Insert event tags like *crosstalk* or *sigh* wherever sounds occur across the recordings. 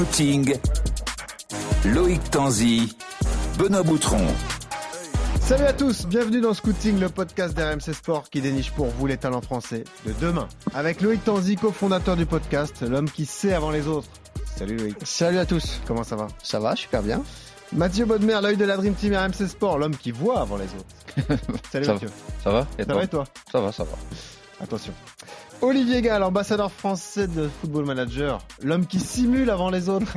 Scouting, Loïc Tanzi, Benoît Boutron. Salut à tous, bienvenue dans Scouting, le podcast d'RMC Sport qui déniche pour vous les talents français de demain. Avec Loïc Tanzi, cofondateur du podcast, l'homme qui sait avant les autres. Salut Loïc. Salut à tous. Comment ça va? Ça va, super bien. Mathieu Bodmer, l'œil de la Dream Team RMC Sport, l'homme qui voit avant les autres. *laughs* Salut Ça Mathieu. Ça va Ça va et toi? Ça va, ça va. Attention. Olivier Gall, ambassadeur français de Football Manager, l'homme qui simule avant les autres. *laughs*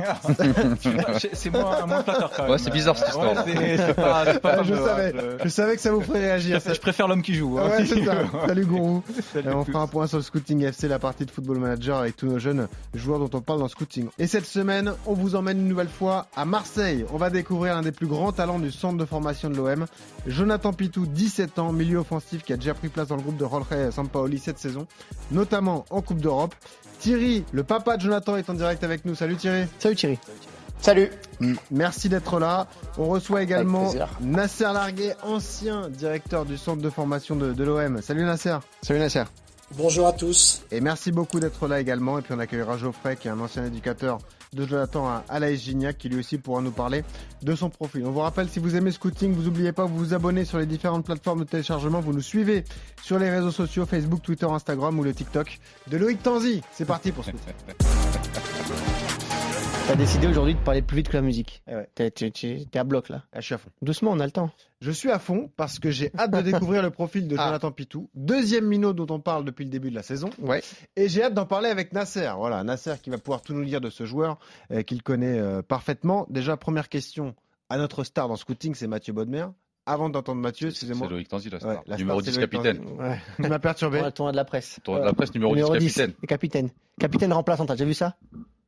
C'est moins, moins flatteur quand même. Ouais, c'est bizarre, cette histoire. c'est- c'est pas- c'est pas Ah, je savais, euh, je savais que ça vous ferait réagir. je, je préfère l'homme qui joue. hein. Ouais, c'est ça. *laughs* Salut Gourou. Salut Et à on fera un point sur le Scouting FC, la partie de Football Manager avec tous nos jeunes joueurs dont on parle dans Scouting. Et cette semaine, on vous emmène une nouvelle fois à Marseille. On va découvrir l'un des plus grands talents du centre de formation de l'OM, Jonathan Pitou, 17 ans, milieu offensif qui a déjà pris place dans le groupe de Jorge Sampaoli cette saison, notamment en Coupe d'Europe. Thierry, le papa de Jonathan, est en direct avec nous. Salut Thierry. Salut Thierry. Salut. Merci d'être là. On reçoit également. Nasser Larguet, ancien directeur du centre de formation de, de l'OM. Salut Nasser. Salut Nasser. Bonjour à tous. Et merci beaucoup d'être là également. Et puis on accueillera Geoffrey, qui est un ancien éducateur de Jonathan l'AS Gignac, qui lui aussi pourra nous parler de son profil. On vous rappelle, si vous aimez Scouting, vous n'oubliez pas de vous abonner sur les différentes plateformes de téléchargement. Vous nous suivez sur les réseaux sociaux, Facebook, Twitter, Instagram ou le TikTok de Loïc Tanzi. C'est parti pour Scouting. *laughs* T'as décidé aujourd'hui de parler plus vite que la musique. Eh ouais. T'es, t'es- t'es- t'es à bloc là. Ah, je suis à fond. Doucement, on a le temps. Je suis à fond parce que j'ai hâte de *laughs* découvrir le profil de Ah. Jonathan Pitou, deuxième minot dont on parle depuis le début de la saison. Ouais. Et j'ai hâte d'en parler avec Nasser. Voilà, Nasser qui va pouvoir tout nous dire de ce joueur euh, qu'il connaît euh, parfaitement. Déjà, première question à notre star dans Scouting, c'est Mathieu Bodmer. Avant d'entendre Mathieu, C'est excusez-moi. Loïc Tanzi, la Ouais, star. la numéro star, 10 c'est Loïc capitaine. Ouais. Tu m'as perturbé. Tournoi de la presse. Tournoi de la presse, numéro, 10 capitaine. et capitaine. Capitaine remplaçant, t'as déjà vu ça?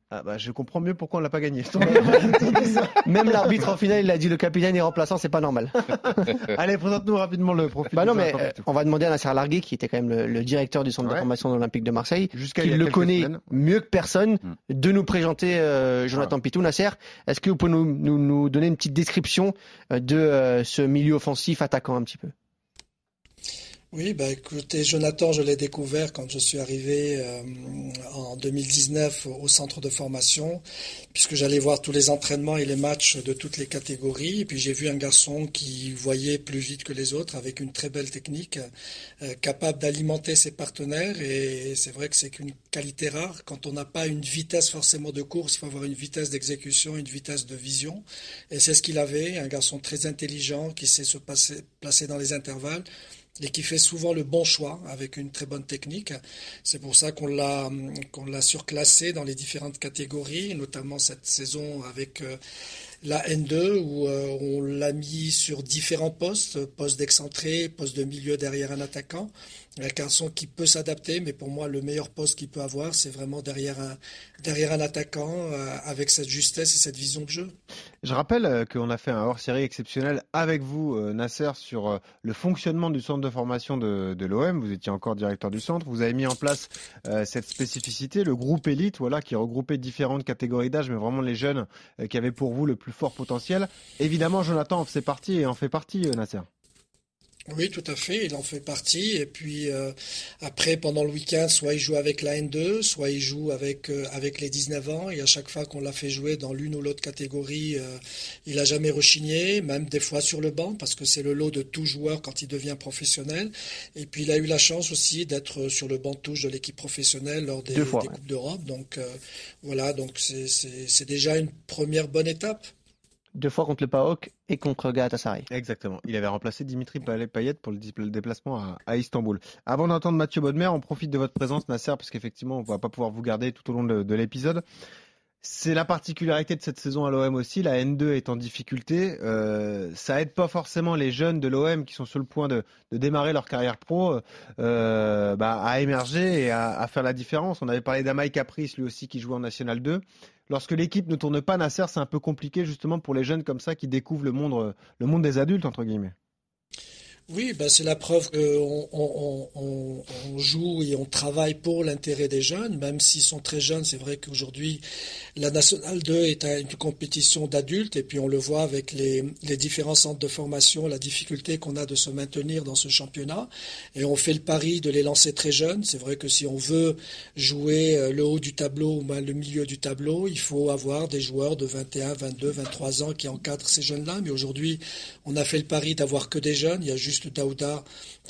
Ah bah, je comprends mieux pourquoi on l'a pas gagné. *laughs* Même l'arbitre en finale, il a dit le capitaine est remplaçant, c'est pas normal. *laughs* Allez, présente-nous rapidement le profil. bah non, mais euh, on va demander à Nasser Larguet, qui était quand même le, le directeur du centre Ouais. de formation de l'Olympique de Marseille, qui le connaît semaines. mieux que personne, Mm. de nous présenter euh, Jonathan Pitou. Nasser, est-ce que vous pouvez nous, nous, nous donner une petite description euh, de euh, ce milieu offensif attaquant un petit peu? Oui, bah écoutez, Jonathan, je l'ai découvert quand je suis arrivé euh, en 2019 au centre de formation, puisque j'allais voir tous les entraînements et les matchs de toutes les catégories. Et puis j'ai vu un garçon qui voyait plus vite que les autres, avec une très belle technique, euh, capable d'alimenter ses partenaires. Et c'est vrai que c'est qu'une qualité rare. Quand on n'a pas une vitesse forcément de course, il faut avoir une vitesse d'exécution, une vitesse de vision. Et c'est ce qu'il avait, un garçon très intelligent qui sait se passer, placer dans les intervalles et qui fait souvent le bon choix avec une très bonne technique. C'est pour ça qu'on l'a qu'on l'a surclassé dans les différentes catégories, notamment cette saison avec euh, la N2 où euh, on l'a mis sur différents postes, poste d'excentré, poste de milieu derrière un attaquant. Un garçon qui peut s'adapter, mais pour moi le meilleur poste qu'il peut avoir, c'est vraiment derrière un derrière un attaquant euh, avec cette justesse et cette vision de jeu. Je rappelle euh, qu'on a fait un hors-série exceptionnel avec vous, Nasser, sur le fonctionnement du centre de formation de, l'OM. Vous étiez encore directeur du centre. Vous avez mis en place cette spécificité, le groupe élite, voilà, qui regroupait différentes catégories d'âge, mais vraiment les jeunes qui avaient pour vous le plus fort potentiel. Évidemment, Jonathan en faisait partie et en fait partie, euh, Nasser. Oui, tout à fait, il en fait partie. Et puis euh, après, pendant le week-end, soit il joue avec la N2, soit il joue avec euh, avec les 19 ans. Et à chaque fois qu'on l'a fait jouer dans l'une ou l'autre catégorie, euh, il a jamais rechigné, même des fois sur le banc, parce que c'est le lot de tout joueur quand il devient professionnel. Et puis il a eu la chance aussi d'être sur le banc de touche de l'équipe professionnelle lors des, fois, des ouais. coupes d'Europe. Donc voilà, donc c'est déjà une première bonne étape. Deux fois contre le PAOK et contre Galatasaray. Exactement. Il avait remplacé Dimitri Payet pour le déplacement à, Istanbul. Avant d'entendre Mathieu Bodmer, on profite de votre présence, Nasser, parce qu'effectivement, on va pas pouvoir vous garder tout au long de l'épisode. C'est la particularité de cette saison à l'OM aussi. La N2 est en difficulté. Euh, ça aide pas forcément les jeunes de l'OM qui sont sur le point de, démarrer leur carrière pro euh, bah, à émerger et à, faire la différence. On avait parlé d'Amaï Caprice, lui aussi, qui jouait en National 2. Lorsque l'équipe ne tourne pas, Nasser, c'est un peu compliqué justement pour les jeunes comme ça qui découvrent le monde, le monde des adultes, entre guillemets. Oui, ben c'est la preuve qu'on on, on, on, joue et on travaille pour l'intérêt des jeunes, même s'ils sont très jeunes. C'est vrai qu'aujourd'hui, la Nationale 2 est une compétition d'adultes et puis on le voit avec les, différents centres de formation, la difficulté qu'on a de se maintenir dans ce championnat. Et on fait le pari de les lancer très jeunes. C'est vrai que si on veut jouer euh, le haut du tableau ou même le milieu du tableau, il faut avoir des joueurs de 21, 22, 23 ans qui encadrent ces jeunes-là. Mais aujourd'hui, on a fait le pari d'avoir que des jeunes. Il y a juste Daouda,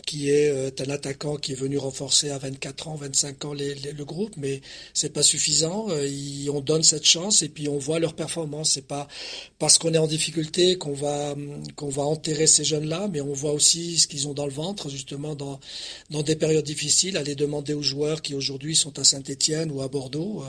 qui est euh, un attaquant qui est venu renforcer à 24 ans, 25 ans le groupe, mais c'est pas suffisant. Euh, on donne cette chance et puis on voit leur performance. C'est pas parce qu'on est en difficulté qu'on va qu'on va enterrer ces jeunes-là, mais on voit aussi ce qu'ils ont dans le ventre, justement dans des périodes difficiles. Aller demander aux joueurs qui aujourd'hui sont à Saint-Étienne ou à Bordeaux,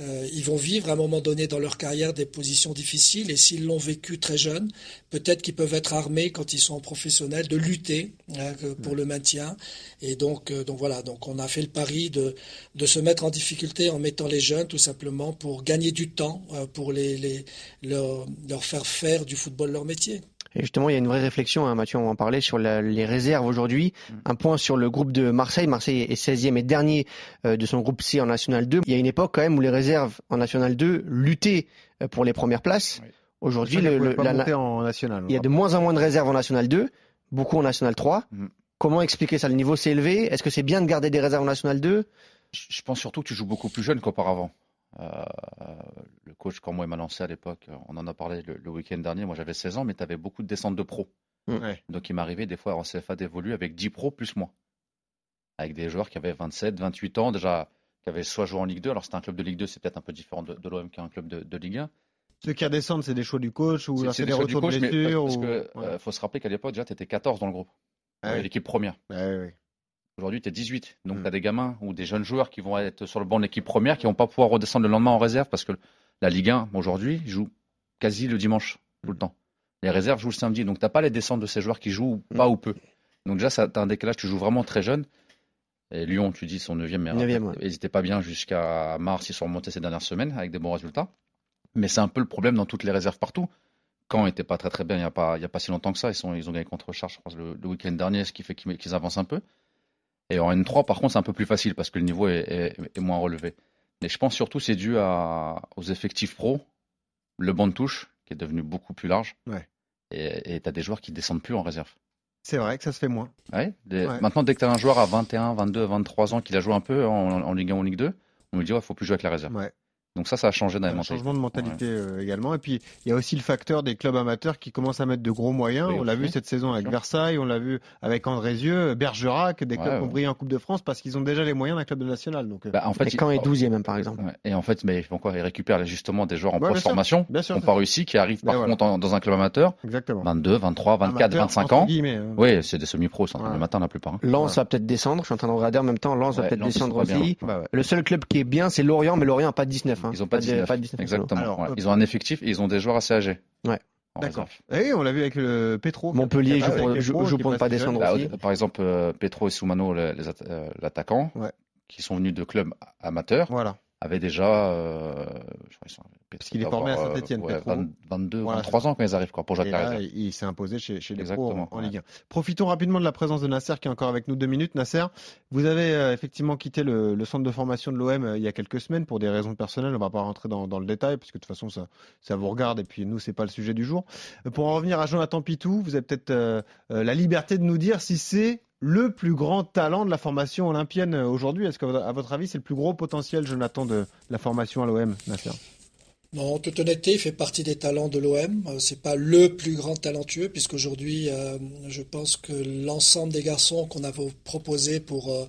euh, ils vont vivre à un moment donné dans leur carrière des positions difficiles et s'ils l'ont vécu très jeune, peut-être qu'ils peuvent être armés quand ils sont professionnels de lutter hein, pour le maintien. Et donc, euh, donc voilà, donc on a fait le pari de, de se mettre en difficulté en mettant les jeunes tout simplement pour gagner du temps, euh, pour les, les leur, leur, faire faire du football leur métier. Et justement, il y a une vraie réflexion, hein, Mathieu, on en parlait, sur la, les réserves aujourd'hui. Mm. Un point sur le groupe de Marseille. Marseille est 16e et dernier euh, de son groupe C en National 2. Il y a une époque quand même où les réserves en National 2 luttaient euh, pour les premières places. Oui. Aujourd'hui, le, le, la, en national, il y a de moins en moins de réserves en National 2, beaucoup en National 3. Mm. Comment expliquer ça? Le niveau s'est élevé. Est-ce que c'est bien de garder des réserves en National 2 Je pense surtout que tu joues beaucoup plus jeune qu'auparavant. Euh, le coach, quand moi il m'a lancé à l'époque, on en a parlé le, le week-end dernier, moi j'avais 16 ans, mais tu avais beaucoup de descentes de pros. Ouais. Donc il m'arrivait des fois en CFA d'évoluer avec 10 pros plus moi. Avec des joueurs qui avaient 27, 28 ans, déjà, qui avaient soit joué en Ligue 2, alors c'était un club de Ligue 2, c'est peut-être un peu différent de, de l'OM qu'un club de, de, Ligue 1. Ceux qui redescendent, c'est des choix du coach ou c'est des, retours coach, de blessures Parce ou... que ouais. euh, faut se rappeler qu'à l'époque, déjà, tu étais 14 dans le groupe. Ah oui. L'équipe première. Ah oui, oui. Aujourd'hui, tu es 18. Donc, Mm. tu as des gamins ou des jeunes joueurs qui vont être sur le banc de l'équipe première qui vont pas pouvoir redescendre le lendemain en réserve parce que la Ligue 1, aujourd'hui, joue quasi le dimanche, tout le temps. Les réserves jouent le samedi. Donc, tu n'as pas les descentes de ces joueurs qui jouent pas ou peu. Donc, déjà, tu as un décalage. Tu joues vraiment très jeune. Et Lyon, tu dis, son 9e, mais Neuvième, ouais. ils n'étaient pas bien jusqu'à mars. Ils sont remontés ces dernières semaines avec des bons résultats. Mais c'est un peu le problème dans toutes les réserves partout. Caen n'était pas très très bien il n'y a, pas- il y a pas si longtemps que ça. Ils, sont, ils ont gagné contre Charles, je pense, le, le week-end dernier, ce qui fait qu'ils avancent un peu. Et en N3, par contre, c'est un peu plus facile parce que le niveau est, est- est moins relevé. Mais je pense surtout c'est dû à, aux effectifs pro, le banc de touche qui est devenu beaucoup plus large. Ouais. Et tu as des joueurs qui descendent plus en réserve. C'est vrai que ça se fait moins. Ouais, Ouais. Maintenant, dès que tu as un joueur à 21, 22, 23 ans qui a joué un peu en, en Ligue 1 ou en Ligue 2, on lui dit, il faut plus jouer avec la réserve. Ouais. Donc ça, ça a changé dans les Un mentalités. changement de mentalité euh, également. Et puis, il y a aussi le facteur des clubs amateurs qui commencent à mettre de gros moyens. Oui, on l'a vu cette saison avec sûr. Versailles, on l'a vu avec Andrézieux, Bergerac, des Ouais, clubs qui ont brillé en Coupe de France parce qu'ils ont déjà les moyens d'un club de national. Donc, euh, Bah, en fait, Et quand il- est 12e même, par exemple. Ouais. Et en fait, mais ils font quoi Ils récupèrent justement des joueurs en Ouais, bien post-formation bien sûr, qui n'ont pas réussi, qui arrivent par Mais contre dans un club amateur, exactement. 22, 23, 24, Amateur, 25 entre ans. hein. Oui, c'est des semi-pros, ça, Ouais. le matin la plupart. hein. Lens va peut-être descendre. Je suis en train de regarder en même temps. Lens va peut-être descendre aussi. Le seul club qui est bien, c'est Lorient, mais Lorient n'a pas de 19. Hein. Ils ont pas, de- 19. pas de 19 Exactement. Alors, ouais. euh, Ils ont un effectif et ils ont des joueurs assez âgés. Ouais. D'accord. Et on l'a vu avec le Petro. Montpellier joue pour, joue- pour ne pas descendre Bah, aussi. par exemple, euh, Petro et Soumano, euh, l'attaquant, Ouais. qui sont venus de clubs amateurs, Voilà. Avaient déjà. euh, je crois qu'ils sont- Petro qu'il est formé à avoir, Saint-Étienne, ouais, Petro. 20 22, Voilà, 23 ans quand ils arrivent quoi, pour jouer Et là, il s'est imposé chez, chez les pros en, en ouais. Ligue 1. Profitons rapidement de la présence de Nasser qui est encore avec nous deux minutes. Nasser, vous avez euh, effectivement quitté le, le centre de formation de l'OM euh, il y a quelques semaines pour des raisons personnelles. On va pas rentrer dans, dans le détail parce que de toute façon ça, ça vous regarde et puis nous c'est pas le sujet du jour. Pour en revenir à Jonathan Pitou, vous avez peut-être la liberté de nous dire si c'est le plus grand talent de la formation olympienne aujourd'hui. Est-ce que à votre avis c'est le plus gros potentiel, Jonathan, de la formation à l'OM, Nasser? Non, en toute honnêteté, il fait partie des talents de l'OM. Euh, C'est pas le plus grand talentueux, puisqu'aujourd'hui, euh, je pense que l'ensemble des garçons qu'on a proposés pour euh,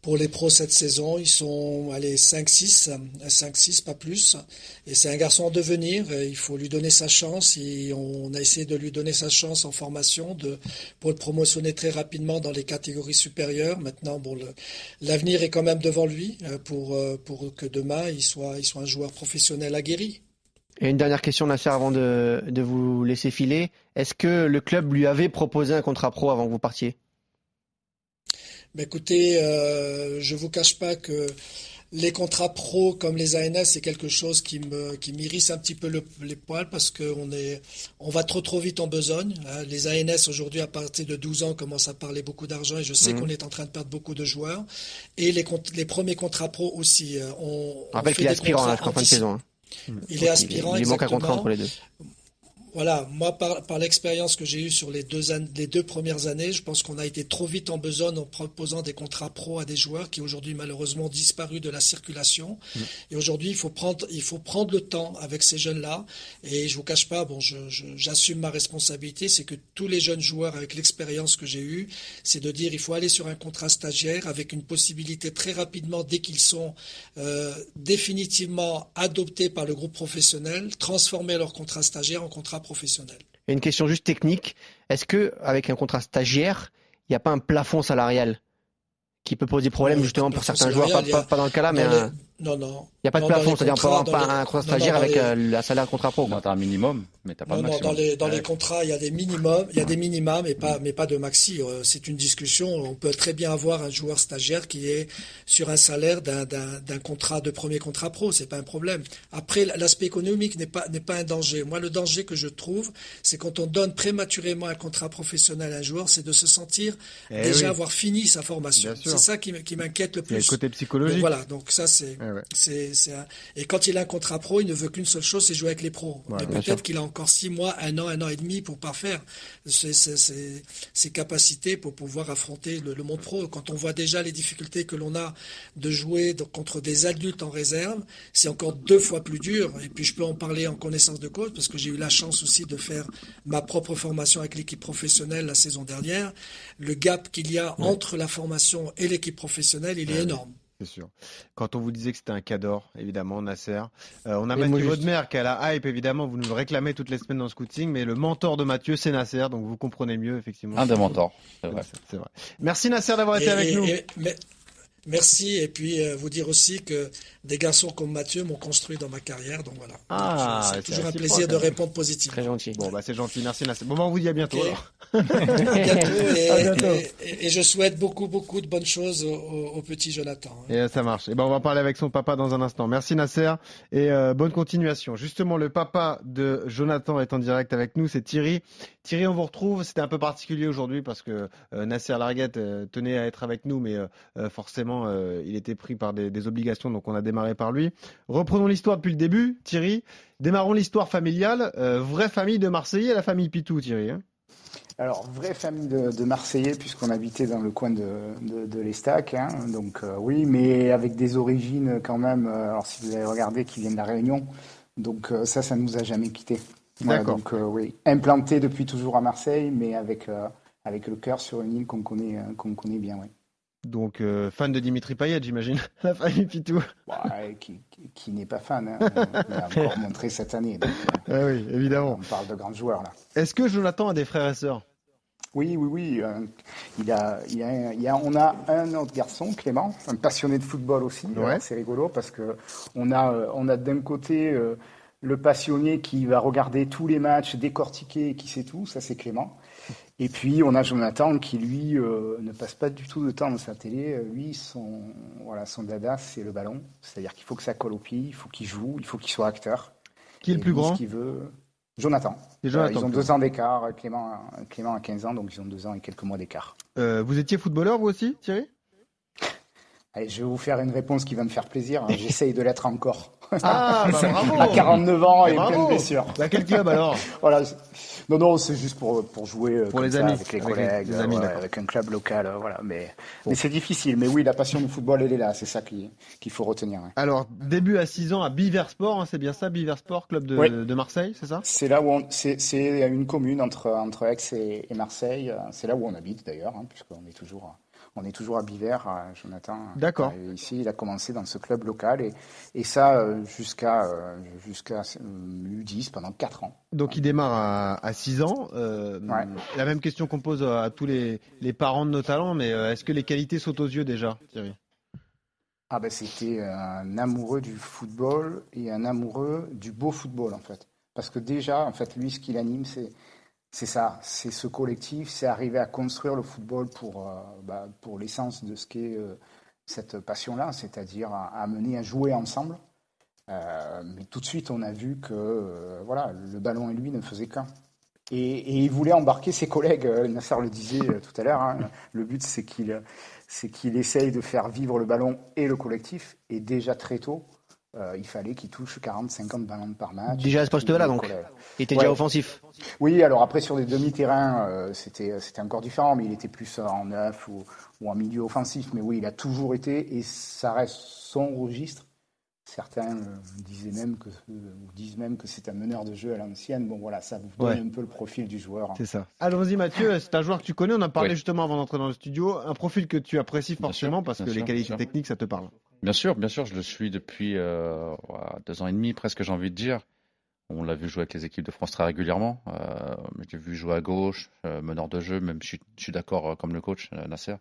pour les pros cette saison, ils sont allez 5-6, 5-6 pas plus. Et c'est un garçon en devenir. Il faut lui donner sa chance. On a essayé de lui donner sa chance en formation, de pour le promotionner très rapidement dans les catégories supérieures. Maintenant, bon, l'avenir est quand même devant lui euh, pour euh, pour que demain il soit il soit un joueur professionnel aguerri. Et une dernière question, Nasser, avant de, de vous laisser filer. Est-ce que le club lui avait proposé un contrat pro avant que vous partiez? Mais écoutez, euh, je vous cache pas que les contrats pro comme les ANS, c'est quelque chose qui me qui m'irrisse un petit peu le- les poils parce qu'on est on va trop trop vite en besogne. hein. Les ANS aujourd'hui à partir de 12 ans commencent à parler beaucoup d'argent et je sais Mhm. qu'on est en train de perdre beaucoup de joueurs. Et les les premiers contrats pro aussi. euh, On, on rappelle fait qu'il est aspirant là, jusqu'en fin de saison. hein. Il est aspirant. Il, il manque un contrat entre les deux. Voilà, moi par, par l'expérience que j'ai eue sur les deux, an- les deux premières années, je pense qu'on a été trop vite en besogne en proposant des contrats pro à des joueurs qui aujourd'hui malheureusement ont disparu de la circulation. Et aujourd'hui, il faut prendre, il faut prendre le temps avec ces jeunes-là. Et je vous cache pas, bon, j'assume ma responsabilité, c'est que tous les jeunes joueurs avec l'expérience que j'ai eue, c'est de dire il faut aller sur un contrat stagiaire avec une possibilité très rapidement dès qu'ils sont euh, définitivement adoptés par le groupe professionnel, transformer leur contrat stagiaire en contrat professionnel. Et une question juste technique. Est-ce que avec un contrat stagiaire, il n'y a pas un plafond salarial qui peut poser problème justement pour certains joueurs, pas, a- dans le cas là, mais un- Non, non. il n'y a pas de Non, plafond, c'est-à-dire on peut avoir pas un les- contrat non, stagiaire non, avec les- euh, la salaire contrat pro. Non, quoi. t'as un minimum, mais t'as pas Non, de non, maximum. dans les, dans les contrats, il y a des minimums, il y a des minimums, mais pas, mais pas de maxi. Euh, C'est une discussion. On peut très bien avoir un joueur stagiaire qui est sur un salaire d'un, contrat de premier contrat pro. C'est pas un problème. Après, l'aspect économique n'est pas, n'est pas un danger. Moi, le danger que je trouve, c'est quand on donne prématurément un contrat professionnel à un joueur, c'est de se sentir Eh déjà oui. avoir fini sa formation. C'est ça qui, m'inquiète le Il y a le plus. côté Donc psychologique. voilà. Donc ça, c'est, Ouais, ouais. c'est, c'est un- Et quand il a un contrat pro, il ne veut qu'une seule chose, c'est jouer avec les pros. Ouais, Mais peut-être qu'il a encore six mois, un an, un an et demi pour parfaire ses, ses- ses- ses capacités pour pouvoir affronter le, le monde pro. Quand on voit déjà les difficultés que l'on a de jouer contre des adultes en réserve, c'est encore deux fois plus dur. Et puis je peux en parler en connaissance de cause parce que j'ai eu la chance aussi de faire ma propre formation avec l'équipe professionnelle la saison dernière. Le gap qu'il y a entre la formation et l'équipe professionnelle, il est énorme. C'est sûr. Quand on vous disait que c'était un cador, évidemment, Nasser. Euh, on a Et Mathieu juste- Bodmer qui a la hype, évidemment. Vous nous réclamez toutes les semaines dans le scouting, mais le mentor de Mathieu, c'est Nasser, donc vous comprenez mieux, effectivement. Un des mentors, c'est vrai. Merci Nasser d'avoir été Et- avec et- nous. et- mais- merci. Et puis, euh, vous dire aussi que des garçons comme Mathieu m'ont construit dans ma carrière. Donc voilà. Ah, c'est toujours un plaisir de répondre positivement. Très gentil. Bon, bah c'est gentil. Merci Nasser. Bon, bah, on vous dit à bientôt. Ok. alors. À *laughs* bientôt. *laughs* Et, À bientôt. et- et- et je souhaite beaucoup, beaucoup de bonnes choses au, au- petit Jonathan. hein. Et ça marche. Et ben on va parler avec son papa dans un instant. Merci Nasser et euh, bonne continuation. Justement, le papa de Jonathan est en direct avec nous, c'est Thierry. Thierry, on vous retrouve. C'était un peu particulier aujourd'hui parce que euh, Nasser Larguette euh, tenait à être avec nous, mais forcément, euh, il était pris par des, des obligations, donc on a démarré par lui. Reprenons l'histoire depuis le début, Thierry. Démarrons l'histoire familiale. Euh, vraie famille de Marseillais, la famille Pitou, Thierry. hein. Alors, vraie famille de, de Marseillais, puisqu'on habitait dans le coin de, de, de l'Estac. hein. donc, euh, oui, mais avec des origines quand même. euh, alors, si vous avez regardé, qui viennent de la Réunion. Donc, euh, ça, ça ne nous a jamais quittés. Voilà, D'accord. donc, oui, implanté depuis toujours à Marseille, mais avec, avec le cœur sur une île qu'on connaît, qu'on connaît bien. Ouais. Donc, euh, fan de Dimitri Payet, j'imagine, *laughs* la famille Pitou. Ouais, qui n'est pas fan, hein, *laughs* on l'a encore montré cette année. donc, euh, Ah oui, évidemment. on parle de grands joueurs, là. Est-ce que Jonathan a des frères et sœurs? Oui, oui, oui. euh, il a, il a, il y a, on a un autre garçon, Clément, un passionné de football aussi. Ouais. C'est rigolo parce que on a, on a d'un côté le passionné qui va regarder tous les matchs, décortiquer, qui sait tout. Ça, c'est Clément. Et puis on a Jonathan qui lui euh, ne passe pas du tout de temps dans sa télé. Euh, Lui, son, voilà, son dada, c'est le ballon. C'est-à-dire qu'il faut que ça colle au pied, il faut qu'il joue, il faut qu'il soit acteur. Qui est le plus grand? veut. Jonathan. Euh, ils ont deux ans d'écart. Clément, a- Clément a 15 ans, donc ils ont deux ans et quelques mois d'écart. Euh, vous étiez footballeur, vous aussi, Thierry? Allez, je vais vous faire une réponse qui va me faire plaisir. hein. *laughs* J'essaye de l'être encore. Ah, bah bravo à 49 ans et Bravo. plein de blessures. Quel club alors *laughs* Voilà. Non, non, c'est juste pour, pour jouer euh, Pour comme les ça, amis, avec les avec les- collègues, les euh, amis, ouais, d'accord. avec un club local. euh, voilà. Mais, Bon. mais c'est difficile. Mais oui, la passion du football, elle est là. C'est ça qui- qu'il faut retenir. Alors, début à 6 ans à Biversport, hein, c'est bien ça, Biversport, club de, Oui. de Marseille, c'est ça? C'est là où on, c'est, c'est une commune entre, entre Aix et, et Marseille. C'est là où on habite d'ailleurs, hein, puisqu'on est toujours, on est toujours à Biver, euh, Jonathan. D'accord. Euh, Ici, il a commencé dans ce club local et, et ça euh, jusqu'à jusqu'à euh, U10 pendant 4 ans. Donc, il démarre à, à 6 ans. Euh, Ouais. La même question qu'on pose à tous les, les parents de nos talents, mais est-ce que les qualités sautent aux yeux déjà, Thierry? Ah ben c'était un amoureux du football et un amoureux du beau football en fait. Parce que déjà, en fait, lui, ce qui l'anime, c'est c'est ça, c'est ce collectif, c'est arriver à construire le football pour, euh, bah, pour l'essence de ce qu'est euh, cette passion-là, c'est-à-dire à, à amener à jouer ensemble. Euh, mais tout de suite, on a vu que voilà, le ballon et lui ne faisaient qu'un. Et, il voulait embarquer ses collègues. Nasser le disait tout à l'heure. hein. Le but, c'est qu'il c'est qu'il essaye de faire vivre le ballon et le collectif. Et déjà très tôt, euh, il fallait qu'il touche 40-50 ballons par match. Déjà à ce poste-là, donc. Il était Ouais. déjà offensif. Oui, alors après sur des demi-terrains, euh, c'était c'était encore différent, mais il était plus en neuf ou, ou en milieu offensif. Mais oui, il a toujours été et ça reste son registre. Certains euh, disaient même que, euh, disent même que c'est un meneur de jeu à l'ancienne. Bon voilà, ça vous donne Ouais. un peu le profil du joueur. C'est ça. Allons-y Mathieu, c'est un joueur que tu connais, on en parlait Oui. justement avant d'entrer dans le studio, un profil que tu apprécies forcément sûr, parce que les qualités techniques ça te parle. Bien sûr, bien sûr, je le suis depuis euh, deux ans et demi presque, j'ai envie de dire. On l'a vu jouer avec les équipes de France très régulièrement. Euh, je l'ai vu jouer à gauche, euh, meneur de jeu, même je je suis d'accord euh, comme le coach Nasser.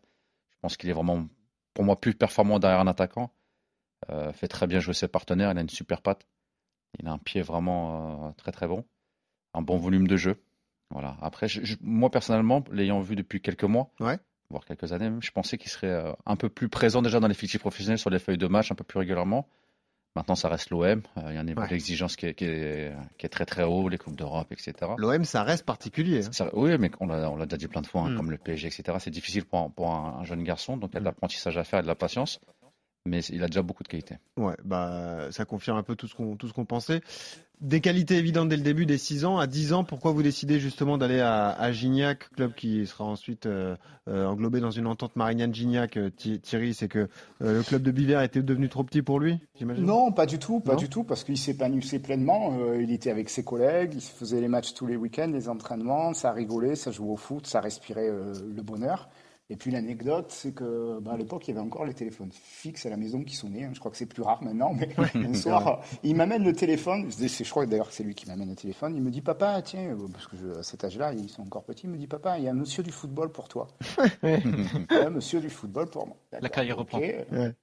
Je pense qu'il est vraiment, pour moi, plus performant derrière un attaquant. Fait très bien jouer ses partenaires, il a une super patte. Il a un pied vraiment très très bon. Un bon volume de jeu. Voilà. Après, je- moi personnellement, l'ayant vu depuis quelques mois. Voire quelques années même, je pensais qu'il serait euh, un peu plus présent déjà dans les fictifs professionnels sur les feuilles de match un peu plus régulièrement. Maintenant, ça reste l'OM. Euh, il y a un niveau Ouais. d'exigence qui est, qui, est, qui est très très haut, les Coupes d'Europe, etc. L'OM ça reste particulier. hein. Ça- oui, mais on l'a on l'a déjà dit plein de fois, hein, Mm. comme le PSG, etc. C'est difficile pour, un, pour un, un jeune garçon, donc il y a de Mm. l'apprentissage à faire et de la patience. Mais il a déjà beaucoup de qualité. Ouais, bah ça confirme un peu tout ce qu'on tout ce qu'on pensait. Des qualités évidentes dès le début, des 6 ans à 10 ans. Pourquoi vous décidez justement d'aller à, à Gignac, club qui sera ensuite euh, euh, englobé dans une entente Marignane-Gignac euh, Thi- Thierry, c'est que euh, le club de Biver était devenu trop petit pour lui, j'imagine? Non, pas du tout, pas Non du tout, parce qu'il s'épanouissait pleinement. Euh, il était avec ses collègues, il se faisait les matchs tous les week-ends, les entraînements, ça rigolait, ça jouait au foot, ça respirait euh, le bonheur. Et puis l'anecdote, c'est que bah, à l'époque, il y avait encore les téléphones fixes à la maison qui sonnaient. hein. Je crois que c'est plus rare maintenant, mais *laughs* un soir, il m'amène le téléphone. Je, je crois d'ailleurs que c'est lui qui m'amène le téléphone. Il me dit, papa, tiens, euh, parce que je- à cet âge-là, ils sont encore petits. Il me dit, papa, il y a un monsieur du football pour toi. *laughs* un monsieur du football pour moi. D'accord, carrière ok. reprend. Ouais.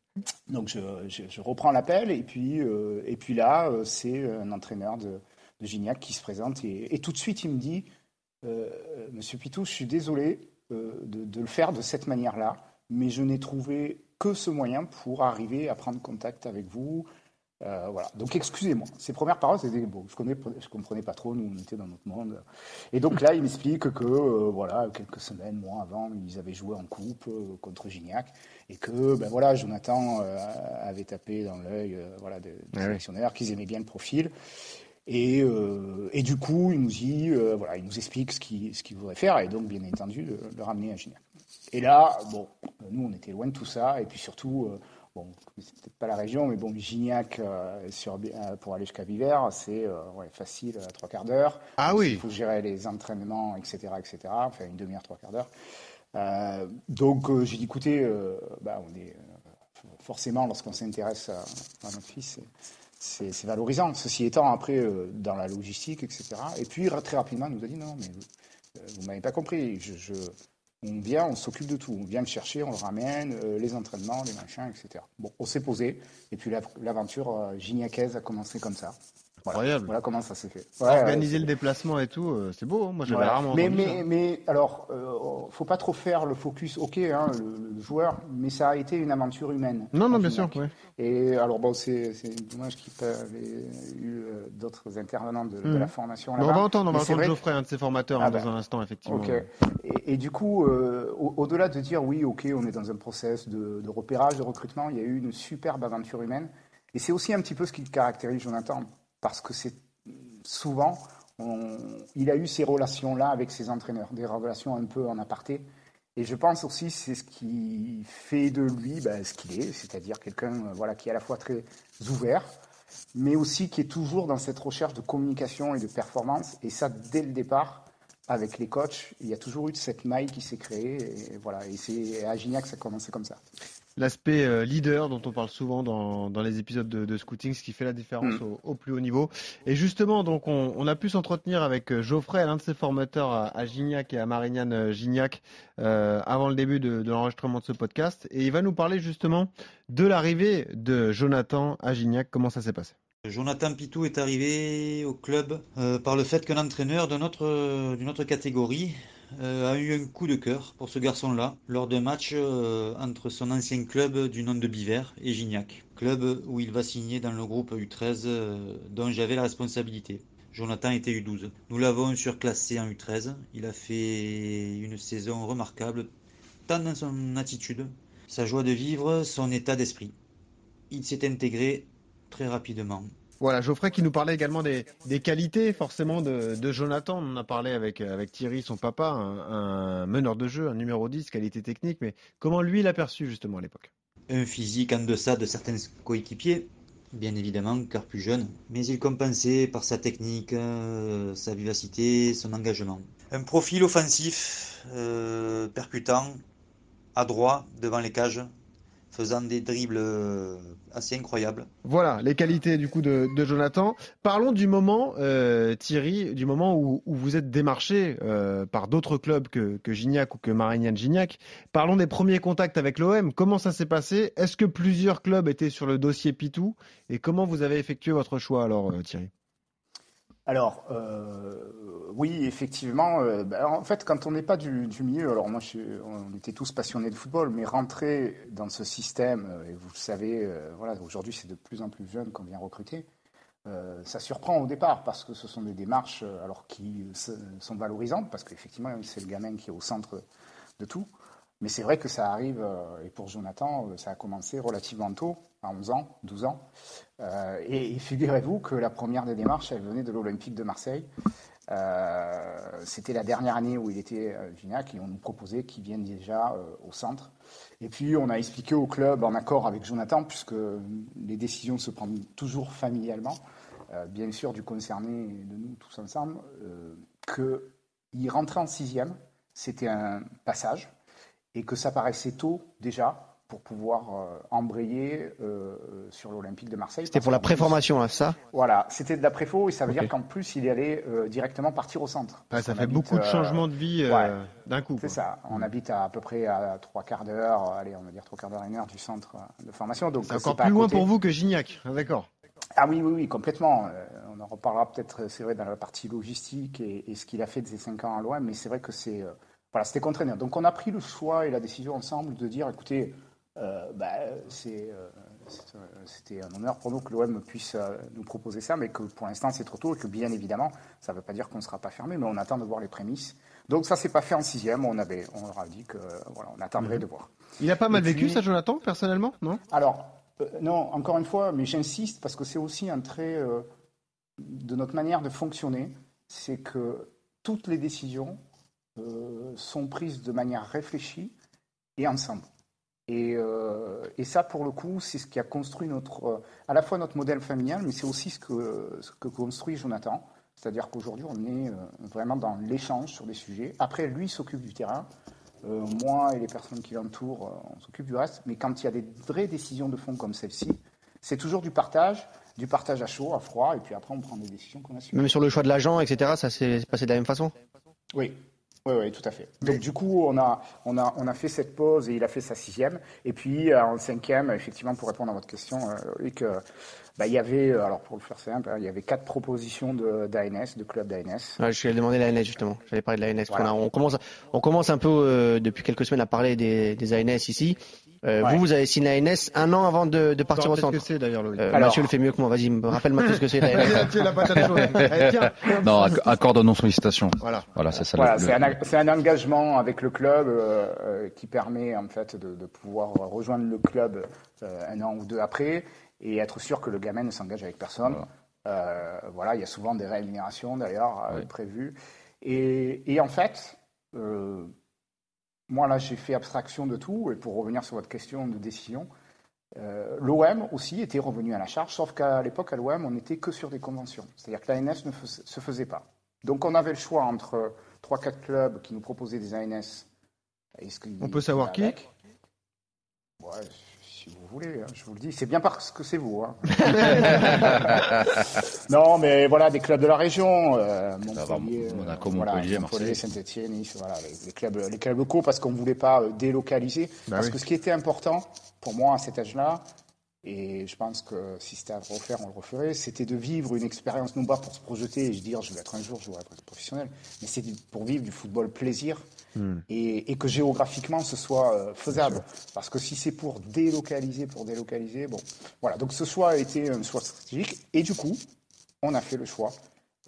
Donc je, je- je reprends l'appel et puis, euh, et puis là, euh, c'est un entraîneur de, de Gignac qui se présente et, et tout de suite il me dit, euh, Monsieur Pitou, je suis désolé euh, de, de le faire de cette manière-là, mais je n'ai trouvé que ce moyen pour arriver à prendre contact avec vous. Euh, voilà. Donc excusez-moi. Ses premières paroles, c'était bon. Je je comprenais pas trop. Nous, on était dans notre monde. Et donc là, il m'explique que euh, voilà, quelques semaines, mois avant, ils avaient joué en coupe contre Gignac et que ben voilà, Jonathan avait tapé dans l'œil voilà des, des sélectionneurs, qu'ils aimaient bien le profil. Et, euh, et du coup, il nous dit, euh, voilà, il nous explique ce qu'il ce voudrait faire, et donc, bien entendu, le, le ramener à Gignac. Et là, bon, nous, on était loin de tout ça, et puis surtout, euh, bon, c'est peut-être pas la région, mais bon, Gignac, euh, sur, euh, pour aller jusqu'à Biver, c'est euh, ouais, facile à trois quarts d'heure. Ah Il oui. faut gérer les entraînements, etc., etc., enfin, une demi-heure, trois quarts d'heure. Euh, donc, euh, j'ai dit, écoutez, euh, bah, on est euh, forcément, lorsqu'on s'intéresse à, à notre fils, c'est- valorisant. Ceci étant, après, euh, dans la logistique, etc. Et puis, très rapidement, il nous a dit non, mais euh, vous m'avez pas compris. Je, je- on vient, on s'occupe de tout. On vient le chercher, on le ramène, euh, les entraînements, les machins, etc. Bon, on s'est posé. Et puis, la- l'aventure gignacaise a commencé comme ça. Voilà, Incroyable. voilà comment ça s'est fait. Ouais, Organiser le déplacement et tout, euh, c'est beau. hein. Moi, j'avais voilà. rarement mais, mais, ça. mais alors, euh, faut pas trop faire le focus, ok, hein, le, le joueur, mais ça a été une aventure humaine. Non, non, bien sûr. Ouais. Et alors, bon, c'est dommage qu'il n'y ait pas eu euh, d'autres intervenants de, de la formation Mais on va entendre, on va entendre Geoffrey, un de ses formateurs, Ah hein, bah. dans un instant, effectivement. Ok. Et, et du coup, euh, au- au-delà de dire oui, ok, on est dans un process de, de repérage, de recrutement, il y a eu une superbe aventure humaine. Et c'est aussi un petit peu ce qui caractérise Jonathan, parce que c'est souvent, il a eu ces relations-là avec ses entraîneurs, des relations un peu en aparté. Et je pense aussi c'est ce qui fait de lui ben, ce qu'il est, c'est-à-dire quelqu'un euh, voilà, qui est à la fois très ouvert, mais aussi qui est toujours dans cette recherche de communication et de performance. Et ça, dès le départ, avec les coachs, il y a toujours eu cette maille qui s'est créée. Et voilà, et c'est à Gignac, ça a commencé comme ça. L'aspect euh, leader dont on parle souvent dans, dans les épisodes de, de scouting, ce qui fait la différence Mm. au, au plus haut niveau. Et justement, donc, on, on a pu s'entretenir avec euh, Geoffrey, l'un de ses formateurs à, à Gignac et à Marignane euh, Gignac, euh, avant le début de, de l'enregistrement de ce podcast. Et il va nous parler justement de l'arrivée de Jonathan à Gignac. Comment ça s'est passé? Jonathan Pitou est arrivé au club euh, par le fait qu'un entraîneur d'une autre catégorie euh, a eu un coup de cœur pour ce garçon-là lors d'un match euh, entre son ancien club du nom de Biver et Gignac, club où il va signer dans le groupe U13 euh, dont j'avais la responsabilité. Jonathan était U12. Nous l'avons surclassé en U13. Il a fait une saison remarquable, tant dans son attitude, sa joie de vivre, son état d'esprit. Il s'est intégré très rapidement. Voilà, Geoffrey qui nous parlait également des, qualités forcément de, Jonathan. On en a parlé avec, avec Thierry, son papa, un, un, meneur de jeu, un numéro 10, qualité technique. Mais comment lui l'a perçu justement à l'époque? Un physique en deçà de certains coéquipiers, bien évidemment, car plus jeune. Mais il compensait par sa technique, euh, sa vivacité, son engagement. Un profil offensif, euh, percutant, adroit devant les cages, faisant des dribbles euh, assez incroyables. Voilà les qualités du coup de, Jonathan. Parlons du moment, euh, Thierry, du moment où, vous êtes démarché euh, par d'autres clubs que, Gignac ou que Marignane Gignac. Parlons des premiers contacts avec l'OM. Comment ça s'est passé? Est-ce que plusieurs clubs étaient sur le dossier Pitou? Et comment vous avez effectué votre choix alors, Thierry? Alors, euh, oui, effectivement. Euh, bah, en fait, quand on n'est pas du, du, milieu, alors moi, je, on était tous passionnés de football, mais rentrer dans ce système, euh, et vous le savez, voilà, aujourd'hui, c'est de plus en plus jeune qu'on vient recruter. ça surprend au départ parce que ce sont des démarches, alors qui sont valorisantes, parce qu'effectivement, c'est le gamin qui est au centre de tout. Mais c'est vrai que ça arrive, et pour Jonathan, ça a commencé relativement tôt, à 11 ans, 12 ans. Euh, et, figurez-vous que la première des démarches, elle venait de l'Olympique de Marseille. Euh, C'était la dernière année où il était Gignac et on nous proposait qu'il vienne déjà euh, au centre. Et puis on a expliqué au club, en accord avec Jonathan, puisque les décisions se prennent toujours familialement, euh, bien sûr du concerné de nous tous ensemble, qu'il rentrait en sixième, c'était un passage, et que ça paraissait tôt déjà pour pouvoir euh, embrayer euh, sur l'Olympique de Marseille. C'était pour la préformation, là, ça Voilà, c'était de la préfo et ça veut okay. dire qu'en plus, il allait euh, directement partir au centre. Ah, ça fait habite, beaucoup de changements de vie ouais, d'un coup. C'est ça. On habite à, à peu près à trois quarts d'heure, allez, on va dire trois quarts d'heure, une heure du centre de formation. Donc c'est encore plus loin pour vous que Gignac, d'accord ah oui, oui, oui, complètement. on en reparlera peut-être, c'est vrai, dans la partie logistique et, et ce qu'il a fait de ces cinq ans à l'OM, mais c'est vrai que c'est, voilà, c'était contraignant. Donc on a pris le choix et la décision ensemble de dire, écoutez, euh, bah, c'est, euh, c'était un honneur pour nous que l'OM puisse euh, nous proposer ça, mais que pour l'instant c'est trop tôt et que bien évidemment, ça ne veut pas dire qu'on ne sera pas fermé, mais on attend de voir les prémices. Donc ça s'est pas fait en sixième, on avait, on leur a dit que voilà, on attendrait mmh. de voir. Il a pas mal vécu ça, Jonathan, personnellement, non? Alors non, encore une fois, mais j'insiste parce que c'est aussi un trait de notre manière de fonctionner, c'est que toutes les décisions sont prises de manière réfléchie et ensemble. Et, euh, et, ça, pour le coup, c'est ce qui a construit notre, euh, à la fois notre modèle familial, mais c'est aussi ce que, ce que construit Jonathan. C'est-à-dire qu'aujourd'hui, on est euh, vraiment dans l'échange sur des sujets. Après, lui s'occupe du terrain. Euh, moi et les personnes qui l'entourent, on s'occupe du reste. Mais quand il y a des vraies décisions de fond comme celle-ci, c'est toujours du partage, du partage à chaud, à froid, et puis après, on prend des décisions qu'on assume. Même sur le choix de l'agent, etc., ça s'est passé de la même façon? Oui, oui, oui, tout à fait. Donc du coup, on a, on, a, on a fait cette pause et il a fait sa sixième. Et puis euh, en cinquième, effectivement, pour répondre à votre question, euh, que, bah, il y avait, alors pour le faire simple, il y avait quatre propositions d'ANS, de, de club d'ANS. Ouais, je vais demander l'ANS justement. J'allais parler de l'ANS. Voilà. On, on, commence, on commence un peu euh, depuis quelques semaines à parler des, des ANS ici. Euh, ouais. Vous, vous avez signé l'ANS un an avant de, de partir au centre. ce que c'est d'ailleurs, Loïc. Euh, Alors... Mathieu le fait mieux que moi. Vas-y, rappelle-moi tout ce que c'est la *laughs* patate chaude. *laughs* Eh, tiens, non, accord de non-sollicitation. Voilà. Voilà, c'est ça. Voilà, le, c'est un, un, engagement avec le club euh, qui permet en fait de, de, pouvoir rejoindre le club un an ou deux après et être sûr que le gamin ne s'engage avec personne. Voilà. voilà, il y a souvent des rémunérations d'ailleurs oui. prévues. Et, et, en fait, moi, là, j'ai fait abstraction de tout. Et pour revenir sur votre question de décision, euh, l'OM aussi était revenu à la charge, sauf qu'à l'époque, à l'OM, on n'était que sur des conventions. C'est-à-dire que l'ANS ne se faisait pas. Donc, on avait le choix entre 3-4 clubs qui nous proposaient des ANS. on peut savoir qui? ouais, si vous voulez, hein, je vous le dis. C'est bien parce que c'est vous. Hein. *laughs* non, mais voilà, des clubs de la région, euh, Montpellier, Monaco, voilà, Montpellier, Montpellier Saint-Etienne, Nice, voilà, les, les, clubs, les clubs locaux, parce qu'on ne voulait pas délocaliser. Bah parce oui. que ce qui était important pour moi à cet âge-là, Et je pense que si c'était à refaire, on le referait. C'était de vivre une expérience, non pas pour se projeter et se dire je vais être un jour joueur professionnel, mais c'est pour vivre du football plaisir Hmm. et, et que géographiquement ce soit euh, faisable. Parce que si c'est pour délocaliser, pour délocaliser, bon, voilà. Donc ce choix a été un choix stratégique et du coup, on a fait le choix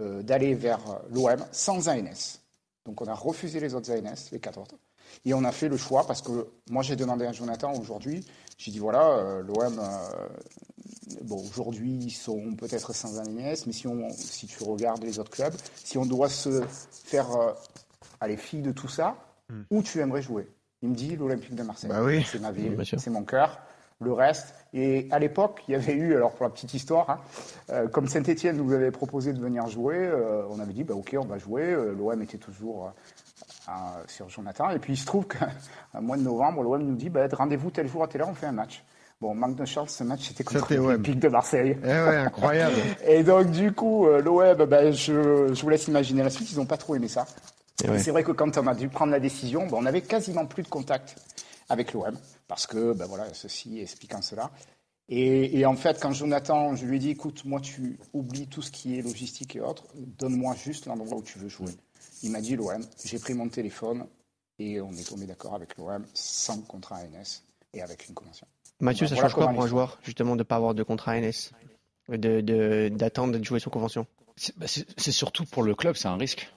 euh, d'aller vers euh, l'OM sans ANS. Donc on a refusé les autres ANS, les quatre autres. Et on a fait le choix parce que moi j'ai demandé à Jonathan aujourd'hui, j'ai dit voilà, euh, l'OM, euh, bon aujourd'hui ils sont peut-être sans ANS, mais si, on, si tu regardes les autres clubs, si on doit se faire euh, aller fille de tout ça, Hmm. où tu aimerais jouer? Il me dit l'Olympique de Marseille. Bah oui. C'est ma ville, c'est mon cœur. Le reste, et à l'époque, il y avait eu, alors pour la petite histoire, hein, euh, comme Saint-Etienne nous avait proposé de venir jouer, on avait dit, bah, ok, on va jouer. L'OM était toujours à- sur Jonathan. Et puis il se trouve qu'un *laughs* mois de novembre, l'OM nous dit, bah, rendez-vous tel jour à telle heure, on fait un match. Bon, manque de chance, ce match c'était contre l'Olympique de Marseille. Eh ouais, incroyable. *laughs* Et donc, du coup, euh, l'OM, ben, je, je vous laisse imaginer la suite, ils n'ont pas trop aimé ça. Et ouais. Et C'est vrai que quand on a dû prendre la décision, ben, on avait quasiment plus de contact avec l'OM, parce que, ben voilà, ceci expliquant cela. Et, et en fait, quand Jonathan, je lui ai dit, écoute, moi, tu oublies tout ce qui est logistique et autres, donne-moi juste l'endroit où tu veux jouer. Il m'a dit l'OM, j'ai pris mon téléphone et on est tombé d'accord avec l'OM, sans contrat ANS et avec une convention. Mathieu, ça voilà change quoi pour un joueur, justement, de ne pas avoir de contrat ANS de, de, D'attendre de jouer sur convention? C'est bah, c'est- surtout pour le club, c'est un risque.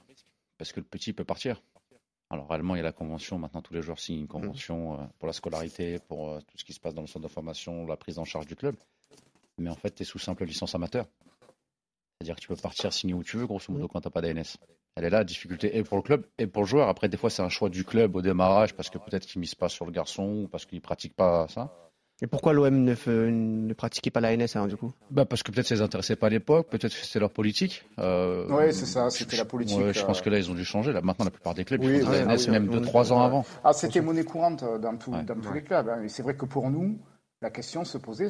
Parce que le petit peut partir. Alors réellement, il y a la convention. Maintenant, tous les joueurs signent une convention euh, pour la scolarité, pour euh, tout ce qui se passe dans le centre de formation, la prise en charge du club. Mais en fait, tu es sous simple licence amateur. C'est-à-dire que tu peux partir signer où tu veux, grosso modo, quand tu n'as pas d'ANS. Elle est là, la difficulté, et pour le club, et pour le joueur. Après, des fois, c'est un choix du club au démarrage, parce que peut-être qu'il ne mise pas sur le garçon, ou parce qu'il ne pratique pas ça. Et pourquoi l'OM ne, pratiquait pas la ANS alors, du coup? Bah parce que peut-être ça les intéressait pas à l'époque, peut-être que c'était leur politique. Euh, Ouais, c'est ça, je- c'était la politique, ouais, je pense euh. que là, ils ont dû changer. Là, maintenant, la plupart des clubs, Oui, font ouais, ah oui, même oui, de oui, trois ans ouais. avant. Ah, c'était monnaie courante dans, tout- Ouais. dans tous les clubs. hein. Et c'est vrai que pour nous, la question se posait,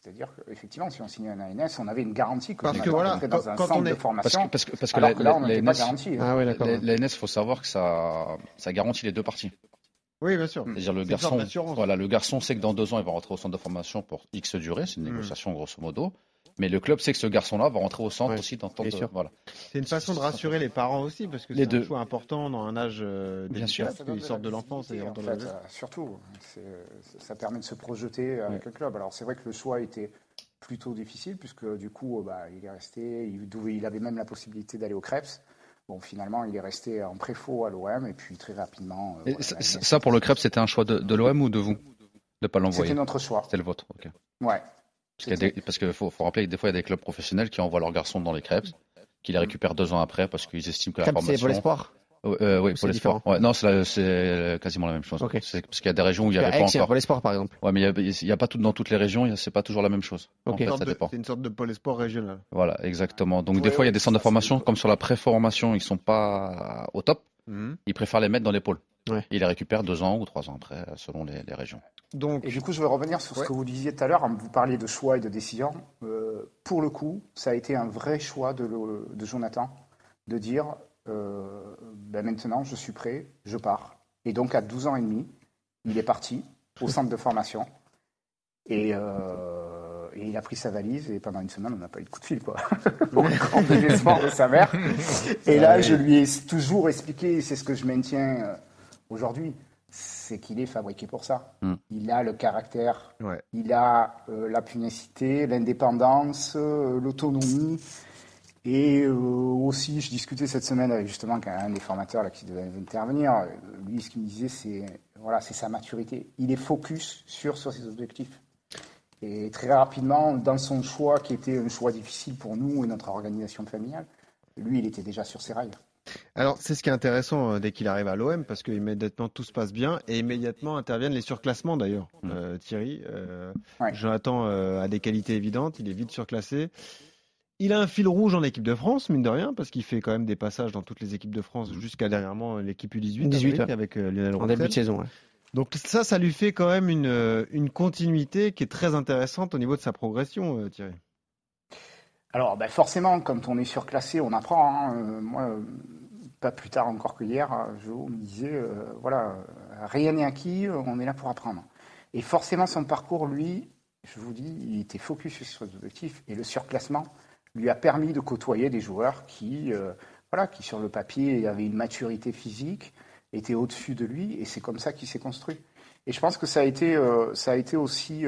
c'est-à-dire qu'effectivement, si on signait un ANS, on avait une garantie que Parce on que voilà, dans quand- un quand centre on est- de Parce formation. que, parce que, parce que alors la, que là, on n'était pas garanti. hein. Ah ouais, faut savoir que ça, ça garantit les deux parties. Oui, bien sûr. C'est-à-dire le garçon, voilà, le garçon sait que dans deux ans, il va rentrer au centre de formation pour X durée, c'est une Mm. négociation grosso modo. Mais le club sait que ce garçon-là va rentrer au centre Ouais, aussi dans de, voilà. C'est une façon de rassurer les parents aussi, parce que c'est un choix important dans un âge euh, Bien sûr. qu'ils sortent de l'enfance et ils en fait, le euh, surtout, ça permet de se projeter avec le club. Alors c'est vrai que le choix était plutôt difficile puisque du coup, euh, bah, il est resté, il, avait même la possibilité d'aller au Krebs. Bon, finalement, il est resté en préfaux à l'OM et puis très rapidement. euh, Et voilà, ça, pour le crêpe, c'était un choix de, de l'OM ou de vous? De pas l'envoyer? C'était notre choix. C'était le vôtre, ok. Ouais. Parce qu'il des- parce faut, faut rappeler que des fois, il y a des clubs professionnels qui envoient leurs garçons dans les crêpes, qui les récupèrent deux ans après parce qu'ils estiment que la Crêpes, c'est formation. pour l'espoir Euh, euh, oui, pour l'espoir. Ouais, non, c'est la- c'est quasiment la même chose. C'est- Parce qu'il y a des régions où il n'y avait pas il y a encore. pour l'espoir, par exemple. Ouais, mais il n'y a, il y a pas tout dans toutes les régions, c'est pas toujours la même chose. En Ok. fait, Une ça de- dépend. C'est une sorte de pôle sport régional. Voilà, exactement. Donc Ouais, des fois, il y a des centres de formation, comme sur la préformation, ils sont pas au top. Mhm. Ils préfèrent les mettre dans les pôles. Ouais. Les récupèrent deux ans ou trois ans après, selon les, les régions. Donc, Et du coup, je vais revenir sur ce Ouais. que vous disiez tout à l'heure, vous parliez de choix et de décision. Euh, pour le coup, ça a été un vrai choix de, le- de Jonathan de dire euh, ben maintenant, je suis prêt, je pars. Et donc, à 12 ans et demi, il est parti au *laughs* centre de formation. Et, euh, et il a pris sa valise et pendant une semaine, on n'a pas eu de coup de fil, quoi. *laughs* Au grand désespoir de sa mère. *laughs* Et là, je lui ai toujours expliqué, et c'est ce que je maintiens euh, aujourd'hui, c'est qu'il est fabriqué pour ça. Mm. Il a le caractère, Ouais. il a euh, la pugnacité, l'indépendance, euh, l'autonomie. Et euh, aussi, je discutais cette semaine avec justement un des formateurs là, qui devait intervenir. Lui, ce qu'il me disait, c'est voilà, sa maturité. Il est focus sur, sur ses objectifs. Et très rapidement, dans son choix, qui était un choix difficile pour nous et notre organisation familiale, lui, il était déjà sur ses rails. Alors, c'est ce qui est intéressant euh, dès qu'il arrive à l'OM, parce qu'immédiatement tout se passe bien, et immédiatement interviennent les surclassements d'ailleurs. Mm. Euh, Thierry, euh, Ouais. Jonathan euh, a des qualités évidentes, il est vite surclassé. Il a un fil rouge en équipe de France, mine de rien, parce qu'il fait quand même des passages dans toutes les équipes de France, jusqu'à dernièrement l'équipe U18 18, avec, ouais. avec euh, Lionel En Rousset. début de saison, ouais. Donc ça, ça lui fait quand même une, une continuité qui est très intéressante au niveau de sa progression, euh, Thierry. Alors, ben forcément, quand on est surclassé, on apprend. hein. Euh, moi, euh, pas plus tard encore que hier, Jo me disait, euh, voilà, rien n'est acquis, on est là pour apprendre. Et forcément, son parcours, lui, Je vous dis, il était focus sur ses objectifs et le surclassement lui a permis de côtoyer des joueurs qui, euh, voilà, qui sur le papier avaient une maturité physique, étaient au-dessus de lui et c'est comme ça qu'il s'est construit. Et je pense que ça a été, euh, ça a été aussi,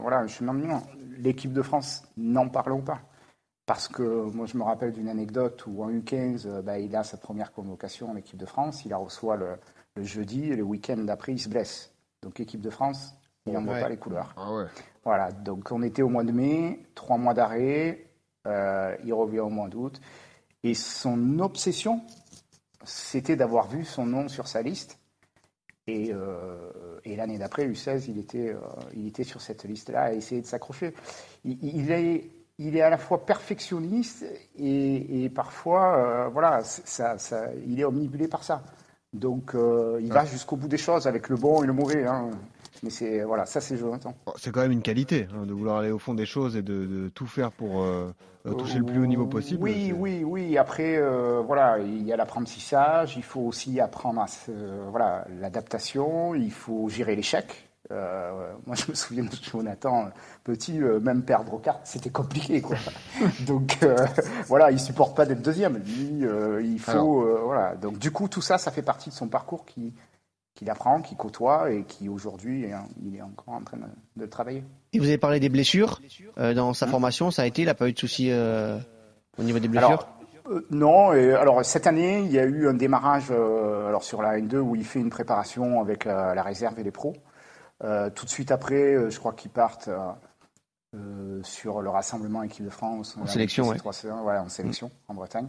voilà, je me l'équipe de France, n'en parlons pas. Parce que moi, je me rappelle d'une anecdote où en U15, euh, bah, il a sa première convocation en équipe de France, il la reçoit le, le jeudi et le week-end d'après, il se blesse. Donc, équipe de France, il n'en voit pas les couleurs. Ah ouais. Voilà, donc on était au mois de mai, trois mois d'arrêt, euh, il revient au mois d'août. Et son obsession, c'était d'avoir vu son nom sur sa liste. Et, euh, et l'année d'après, U16, il était, euh, il était sur cette liste-là à essayer de s'accrocher. Il, il est, il est à la fois perfectionniste et, et parfois, euh, voilà, ça, ça, il est omnibulé par ça. Donc, euh, il va jusqu'au bout des choses avec le bon et le mauvais. hein. Mais c'est voilà, ça c'est Jonathan. Bon, C'est quand même une qualité hein, de vouloir aller au fond des choses et de, de tout faire pour euh, toucher le plus haut niveau possible. Oui, oui, oui. Après, voilà, il y a l'apprentissage, il faut aussi apprendre à voilà, l'adaptation, il faut gérer l'échec. Euh, moi, *laughs* je me souviens de Jonathan, petit, euh, même perdre aux cartes, c'était compliqué, quoi. *laughs* Donc, euh, voilà, il supporte pas d'être deuxième. Lui, euh, il faut, euh, voilà. Donc, du coup, tout ça, ça fait partie de son parcours qui qu'il apprend, qu'il côtoie et qui aujourd'hui, il est encore en train de, de travailler. Et vous avez parlé des blessures euh, dans sa formation, ça a été, il n'a pas eu de soucis euh, au niveau des blessures? Alors, euh, non, et alors cette année, il y a eu un démarrage euh, alors sur la N2 où il fait une préparation avec la, la réserve et les pros. Euh, tout de suite après, euh, je crois qu'ils partent euh, sur le rassemblement équipe de France. En sélection, ouais. en sélection en Bretagne.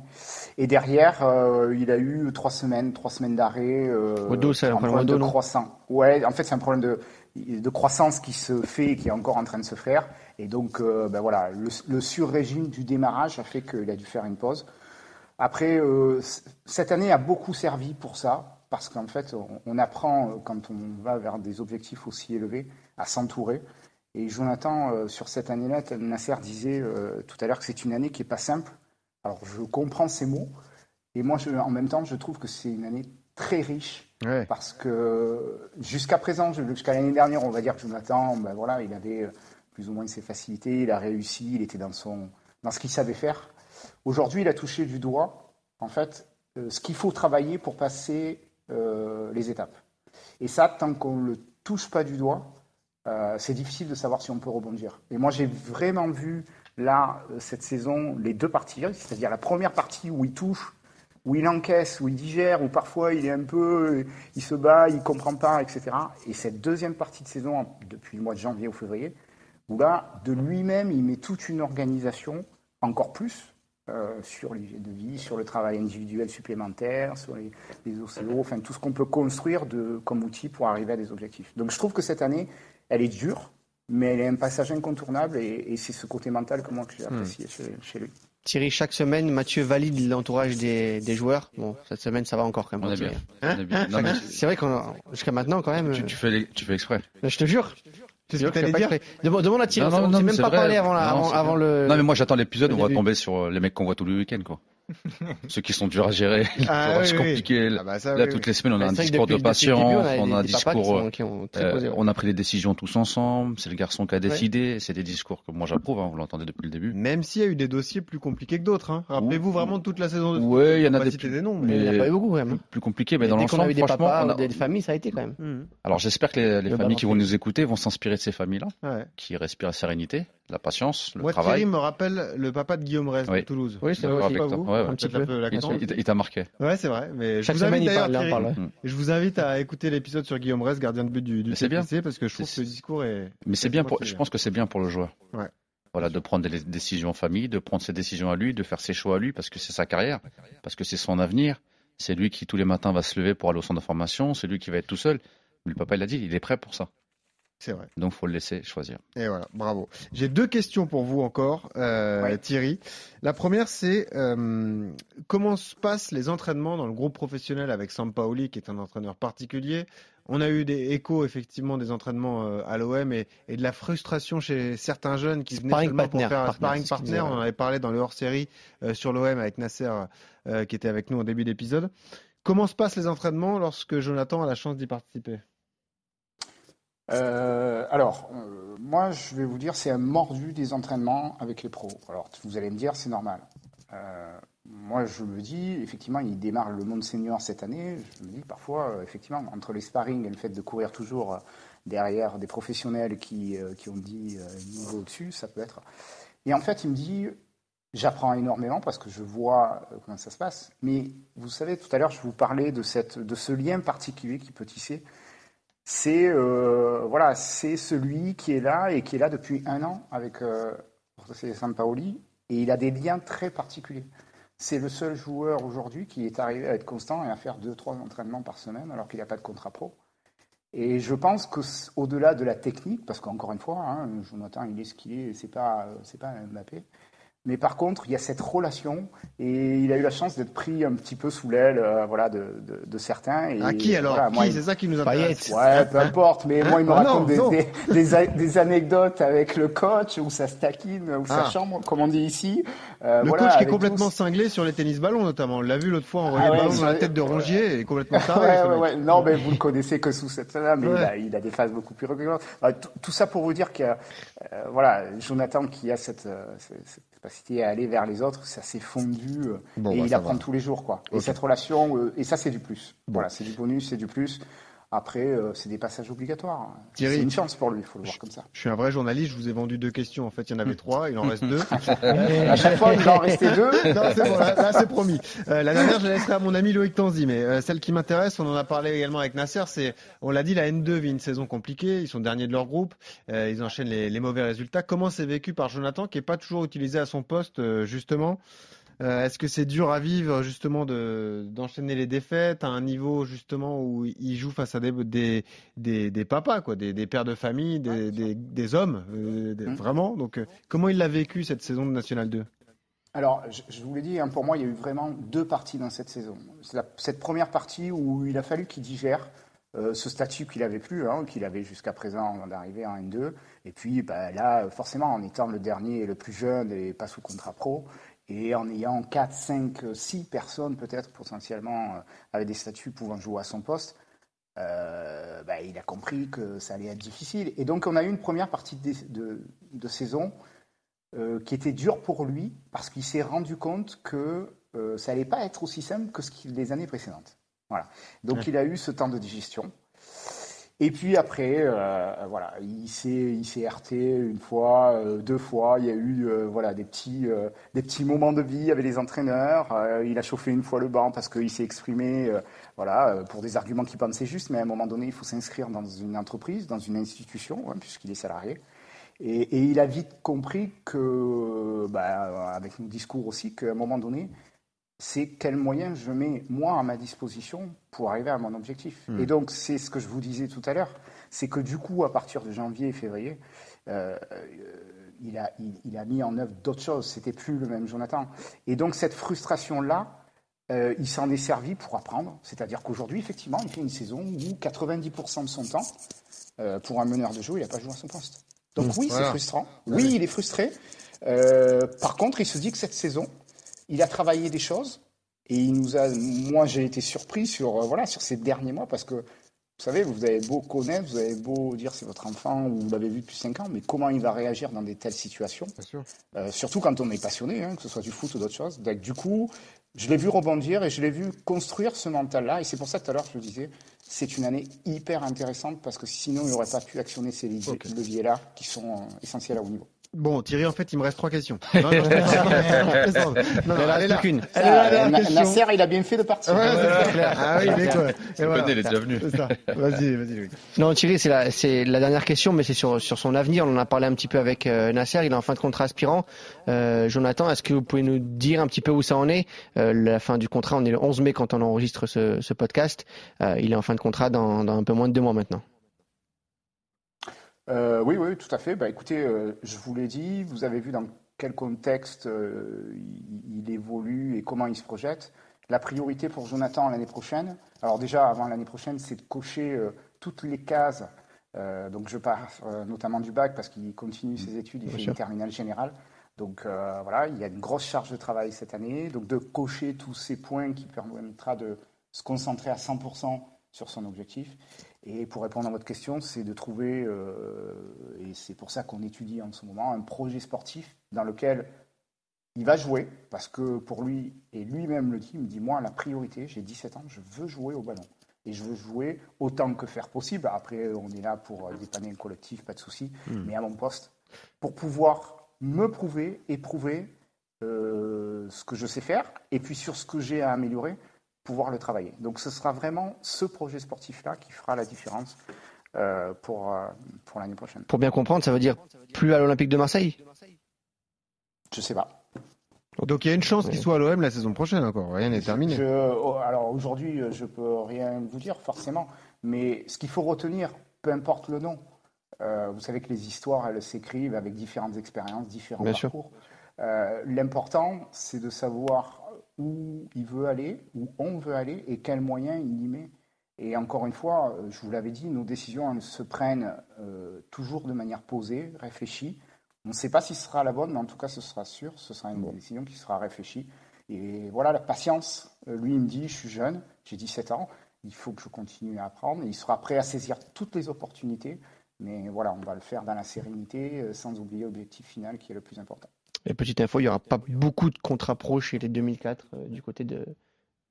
Et derrière, il a eu trois semaines, trois semaines d'arrêt. Au dos, c'est un problème de non croissant. Ouais, en fait, c'est un problème de, de croissance qui se fait et qui est encore en train de se faire. Et donc, euh, ben voilà, le, le sur-régime du démarrage a fait qu'il a dû faire une pause. Après, euh, cette année a beaucoup servi pour ça, parce qu'en fait, on, on apprend, euh, quand on va vers des objectifs aussi élevés, à s'entourer. Et Jonathan, euh, sur cette année-là, Nasser disait euh, tout à l'heure que c'est une année qui n'est pas simple. Alors, je comprends ces mots, et moi, je- en même temps, je trouve que c'est une année très riche, Ouais. parce que jusqu'à présent, jusqu'à l'année dernière, on va dire que Jonathan, ben voilà, il avait plus ou moins ses facilités, il a réussi, il était dans, son, dans ce qu'il savait faire. Aujourd'hui, il a touché du doigt, en fait, euh, ce qu'il faut travailler pour passer euh, les étapes. Et ça, tant qu'on ne le touche pas du doigt, euh, c'est difficile de savoir si on peut rebondir. Et moi, j'ai vraiment vu, là, euh, cette saison, les deux parties, c'est-à-dire la première partie où il touche, où il encaisse, où il digère, où parfois il est un peu, il se bat, il comprend pas, etc. Et cette deuxième partie de saison, depuis le mois de janvier au février, où là, de lui-même, il met toute une organisation, encore plus, euh, sur l'hygiène de vie, sur le travail individuel supplémentaire, sur les, les OCO, enfin tout ce qu'on peut construire de, comme outil pour arriver à des objectifs. Donc je trouve que cette année, elle est dure, mais elle est un passage incontournable et, et c'est ce côté mental que moi que j'ai apprécié chez, chez lui. Thierry, chaque semaine, Mathieu valide l'entourage des, des joueurs. Bon, cette semaine, ça va encore quand même. On est bien. Thierry. On est bien. Non, mais C'est vrai qu'on jusqu'à maintenant quand même. tu, tu fais, les- tu fais exprès. Je te jure. C'est ce que t'allais dire. Demande, à Thierry. Non, non, on s'est mais même pas vrai. parlé avant, la- Non, avant, avant le. Non, mais moi j'attends l'épisode, on va tomber sur les mecs qu'on voit tous les week-ends, quoi. *laughs* Ceux qui sont durs à gérer, *laughs* Ah, c'est oui, oui. compliqué. Ah bah ça, Là, oui, toutes oui. les semaines, on a un discours depuis- de patience, on on a un discours. sont- qui ont très euh, posé. on a pris des décisions tous ensemble, c'est le garçon qui a décidé, c'est des discours que moi j'approuve, hein, vous l'entendez depuis le début. Même s'il y a eu des dossiers plus compliqués que d'autres. Hein. Rappelez-vous vraiment toute la saison de Ouais, il y en a des plus- des noms, Il mais... n'y en a pas eu beaucoup quand même. hein. plus compliqués, mais dans l'ensemble, eu des franchement, papas on a- des familles, ça a été quand même. Mhm. alors j'espère que les, les Le familles qui vont nous écouter vont s'inspirer de ces familles-là, qui respirent la sérénité, la patience, le Moi, travail. Thierry me rappelle le papa de Guillaume Rez Oui. de Toulouse. Oui, c'est vrai vous Ouais, ouais. Un petit peu. peu Il- t'a marqué. Ouais, c'est vrai. Mais je Chaque vous invite semaine, il d'ailleurs, parle, il en Thierry, parle. ouais. Je vous invite à écouter l'épisode sur Guillaume Rez, gardien de but du, du c'est bien. Parce que je trouve que le discours est. Mais c'est bien pour, je pense que c'est bien pour le joueur. Ouais. Voilà, de prendre des décisions en famille, de prendre ses décisions à lui, de faire ses choix à lui, parce que c'est sa carrière, parce que c'est son avenir. C'est lui qui tous les matins va se lever pour aller au centre de formation, c'est lui qui va être tout seul. Mais le papa, il a dit, il est prêt pour ça. C'est vrai. Donc faut le laisser choisir. Et voilà, bravo. J'ai deux questions pour vous encore, euh, Ouais. Thierry. La première, c'est euh, comment se passent les entraînements dans le groupe professionnel avec Sampaoli, qui est un entraîneur particulier? On a eu des échos effectivement des entraînements euh, à l'OM et, et de la frustration chez certains jeunes qui venaient Sparring seulement partner, pour faire un sparring partner. On en avait parlé dans le hors-série euh, sur l'OM avec Nasser euh, qui était avec nous au début d'épisode. Comment se passent les entraînements lorsque Jonathan a la chance d'y participer? Euh, alors, euh, moi, je vais vous dire, c'est un mordu des entraînements avec les pros. Alors, vous allez me dire, c'est normal. Euh, moi, je me dis, effectivement, il démarre le monde senior cette année. Je me dis parfois, effectivement, entre les sparring et le fait de courir toujours derrière des professionnels qui, qui ont dit niveau au-dessus, ça peut être. Et en fait, il me dit, j'apprends énormément parce que je vois comment ça se passe. Mais vous savez, tout à l'heure, je vous parlais de, cette, de ce lien particulier qui peut tisser. C'est euh, voilà, c'est celui qui est là et qui est là depuis un an avec euh, Sampaoli et il a des liens très particuliers. C'est le seul joueur aujourd'hui qui est arrivé à être constant et à faire deux, trois entraînements par semaine alors qu'il n'a pas de contrat pro. Et je pense que c- au-delà de la technique, parce qu'encore une fois, hein, Jonathan, il est ce qu'il est, c'est pas, euh, pas un Mbappé. Mais par contre, il y a cette relation et il a eu la chance d'être pris un petit peu sous l'aile, euh, voilà, de, de, de certains. Et À qui alors? voilà, moi, Qui? il- C'est ça qui nous intéresse. Ouais, peu importe, mais moi, il me Ah, non, raconte des, non. des, des a- des anecdotes avec le coach, où ça se taquine, où ça Ah. chambre, comme on dit ici. Euh, Le voilà, coach qui est complètement tous. cinglé sur les tennis ballons notamment. On l'a vu l'autre fois en Ah relier ouais, ballon dans la tête de Rongier et complètement taré. Ouais, ouais. Non, mais vous le connaissez que sous cette scène-là, mais Ouais. il, a, il a des phases beaucoup plus régulières. Euh, tout- ça pour vous dire que, euh, voilà, Jonathan qui a cette, euh, cette cette capacité à aller vers les autres, ça s'est fondu euh, Bon, et bah, il apprend va. tous les jours, quoi. Et cette relation, euh, et ça, c'est du plus. Bon. Voilà, c'est du bonus, c'est du plus. Après, euh, c'est des passages obligatoires. Thierry. C'est une chance pour lui, il faut le voir comme ça. Je suis un vrai journaliste, je vous ai vendu deux questions. En fait, il y en avait trois, il en reste deux. *laughs* À chaque fois, il en rester deux. *laughs* Non, c'est bon, là, là, c'est promis. Euh, la dernière, je la laisserai à mon ami Loïc Tanzi, mais euh, celle qui m'intéresse, on en a parlé également avec Nasser, c'est, on l'a dit, la N2 vit une saison compliquée, ils sont derniers de leur groupe, ils enchaînent les, les mauvais résultats. Comment c'est vécu par Jonathan, qui est pas toujours utilisé à son poste, justement? Euh, Est-ce que c'est dur à vivre, justement, de d'enchaîner les défaites à un niveau, justement, où il joue face à des, des, des, des papas, quoi, des, des pères de famille, des, des, des hommes, euh, des- Mm. vraiment? Donc, euh, comment il l'a vécu, cette saison de National 2 Alors, je, je vous l'ai dit, hein, pour moi, il y a eu vraiment deux parties dans cette saison. La- cette première partie où il a fallu qu'il digère euh, ce statut qu'il avait plus, hein, qu'il avait jusqu'à présent avant d'arriver en N2. Et puis bah, là, forcément, en étant le dernier et le plus jeune et pas sous contrat pro, et en ayant 4, 5, 6 personnes peut-être potentiellement euh, avec des statuts pouvant jouer à son poste, euh, bah, il a compris que ça allait être difficile. Et donc, on a eu une première partie de, de- de saison euh, qui était dure pour lui parce qu'il s'est rendu compte que euh, ça allait pas être aussi simple que ce qu'il les années précédentes. Voilà. Donc, Ouais. il a eu ce temps de digestion. Et puis après, euh, voilà, il s'est, il heurté une fois, euh, deux fois. Il y a eu, euh, voilà, des petits, euh, des petits moments de vie avec les entraîneurs. Euh, il a chauffé une fois le banc parce qu'il s'est exprimé, euh, voilà, euh, pour des arguments qu'il pensait justes. Mais à un moment donné, il faut s'inscrire dans une entreprise, dans une institution, hein, puisqu'il est salarié. Et, et il a vite compris que, bah, avec nos discours aussi, qu'à un moment donné, c'est quels moyens je mets moi à ma disposition pour arriver à mon objectif. Hmm. Et donc c'est ce que je vous disais tout à l'heure, c'est que du coup à partir de janvier et février, euh, euh, il, a, il, il a mis en œuvre d'autres choses. C'était plus le même Jonathan. Et donc cette frustration là, euh, il s'en est servi pour apprendre. C'est-à-dire qu'aujourd'hui effectivement, il fait une saison où 90% de son temps euh, pour un meneur de jeu, il n'a pas joué à son poste. Donc Mmh, oui, voilà. c'est frustrant. Oui, il est frustré. Par contre, il se dit que cette saison, il a travaillé des choses et il nous a. Moi, j'ai été surpris sur euh, voilà sur ces derniers mois parce que vous savez, vous avez beau connaître, vous avez beau dire c'est votre enfant ou vous l'avez vu depuis 5 ans, mais comment il va réagir dans des telles situations Bien sûr. Euh, Surtout quand on est passionné, hein, que ce soit du foot ou d'autres choses. Donc, du coup, je l'ai vu rebondir et je l'ai vu construire ce mental-là. Et c'est pour ça que tout à l'heure, je le disais, c'est une année hyper intéressante parce que sinon, il n'aurait pas pu actionner ces leviers-là qui sont euh, essentiels à haut niveau. Bon, Thierry, en fait, il me reste trois questions. Non, non. Non, non, Il en elle est reste là. qu'une. Euh. Nasser, il a bien fait de partir. Ouais, c'est clair. Ah oui, il est quoi. Et Je voilà. connais, il est déjà venu. C'est ça. Vas-y, vas-y. Non, Thierry, c'est la, c'est la dernière question, mais c'est sur, sur son avenir. On en a parlé un petit peu avec euh, Nasser. Il est en fin de contrat aspirant. Euh, Jonathan, est-ce que vous pouvez nous dire un petit peu où ça en est Euh, La fin du contrat, on est le 11 mai quand on enregistre ce, ce podcast. Euh, il est en fin de contrat dans, dans un peu moins de deux mois maintenant. Euh, oui, oui, tout à fait. Bah, écoutez, euh, je vous l'ai dit, vous avez vu dans quel contexte euh, il, il évolue et comment il se projette. La priorité pour Jonathan l'année prochaine, alors déjà avant l'année prochaine, c'est de cocher toutes les cases. Donc je pars notamment du bac parce qu'il continue ses études, il Bien fait sûr. une terminale générale. Donc voilà, il y a une grosse charge de travail cette année. Donc de cocher tous ces points qui permettra de se concentrer à 100% sur son objectif. Et pour répondre à votre question, c'est de trouver, euh, et c'est pour ça qu'on étudie en ce moment, un projet sportif dans lequel il va jouer, parce que pour lui, et lui-même le dit, il me dit, moi, la priorité, j'ai 17 ans, je veux jouer au ballon. Et je veux jouer autant que faire possible. Après, on est là pour dépanner un collectif, pas de souci, mais à mon poste, pour pouvoir me prouver et prouver euh, ce que je sais faire, et puis sur ce que j'ai à améliorer, pouvoir le travailler. Donc ce sera vraiment ce projet sportif-là qui fera la différence euh, pour, euh, pour l'année prochaine. Pour bien comprendre, ça veut dire plus à l'Olympique de Marseille? Je sais pas. Donc il y a une chance qu'il soit à l'OM la saison prochaine encore, rien n'est terminé. Je- oh, alors aujourd'hui, je peux rien vous dire forcément, mais ce qu'il faut retenir, peu importe le nom, euh, vous savez que les histoires, elles s'écrivent avec différentes expériences, différents Bien sûr. parcours. Euh, L'important, c'est de savoir où il veut aller, où on veut aller et quels moyens il y met. Et encore une fois, euh, je vous l'avais dit, nos décisions elles se prennent euh, toujours de manière posée, réfléchie. On ne sait pas si ce sera la bonne, mais en tout cas, ce sera sûr, ce sera une décision qui sera réfléchie. Et voilà, la patience. Euh, Lui, il me dit, je suis jeune, j'ai 17 ans, il faut que je continue à apprendre. Et il sera prêt à saisir toutes les opportunités. Mais voilà, on va le faire dans la sérénité, sans oublier l'objectif final qui est le plus important. Et petite info, il n'y aura pas beaucoup de contrats pro chez les 2004 euh, du côté de,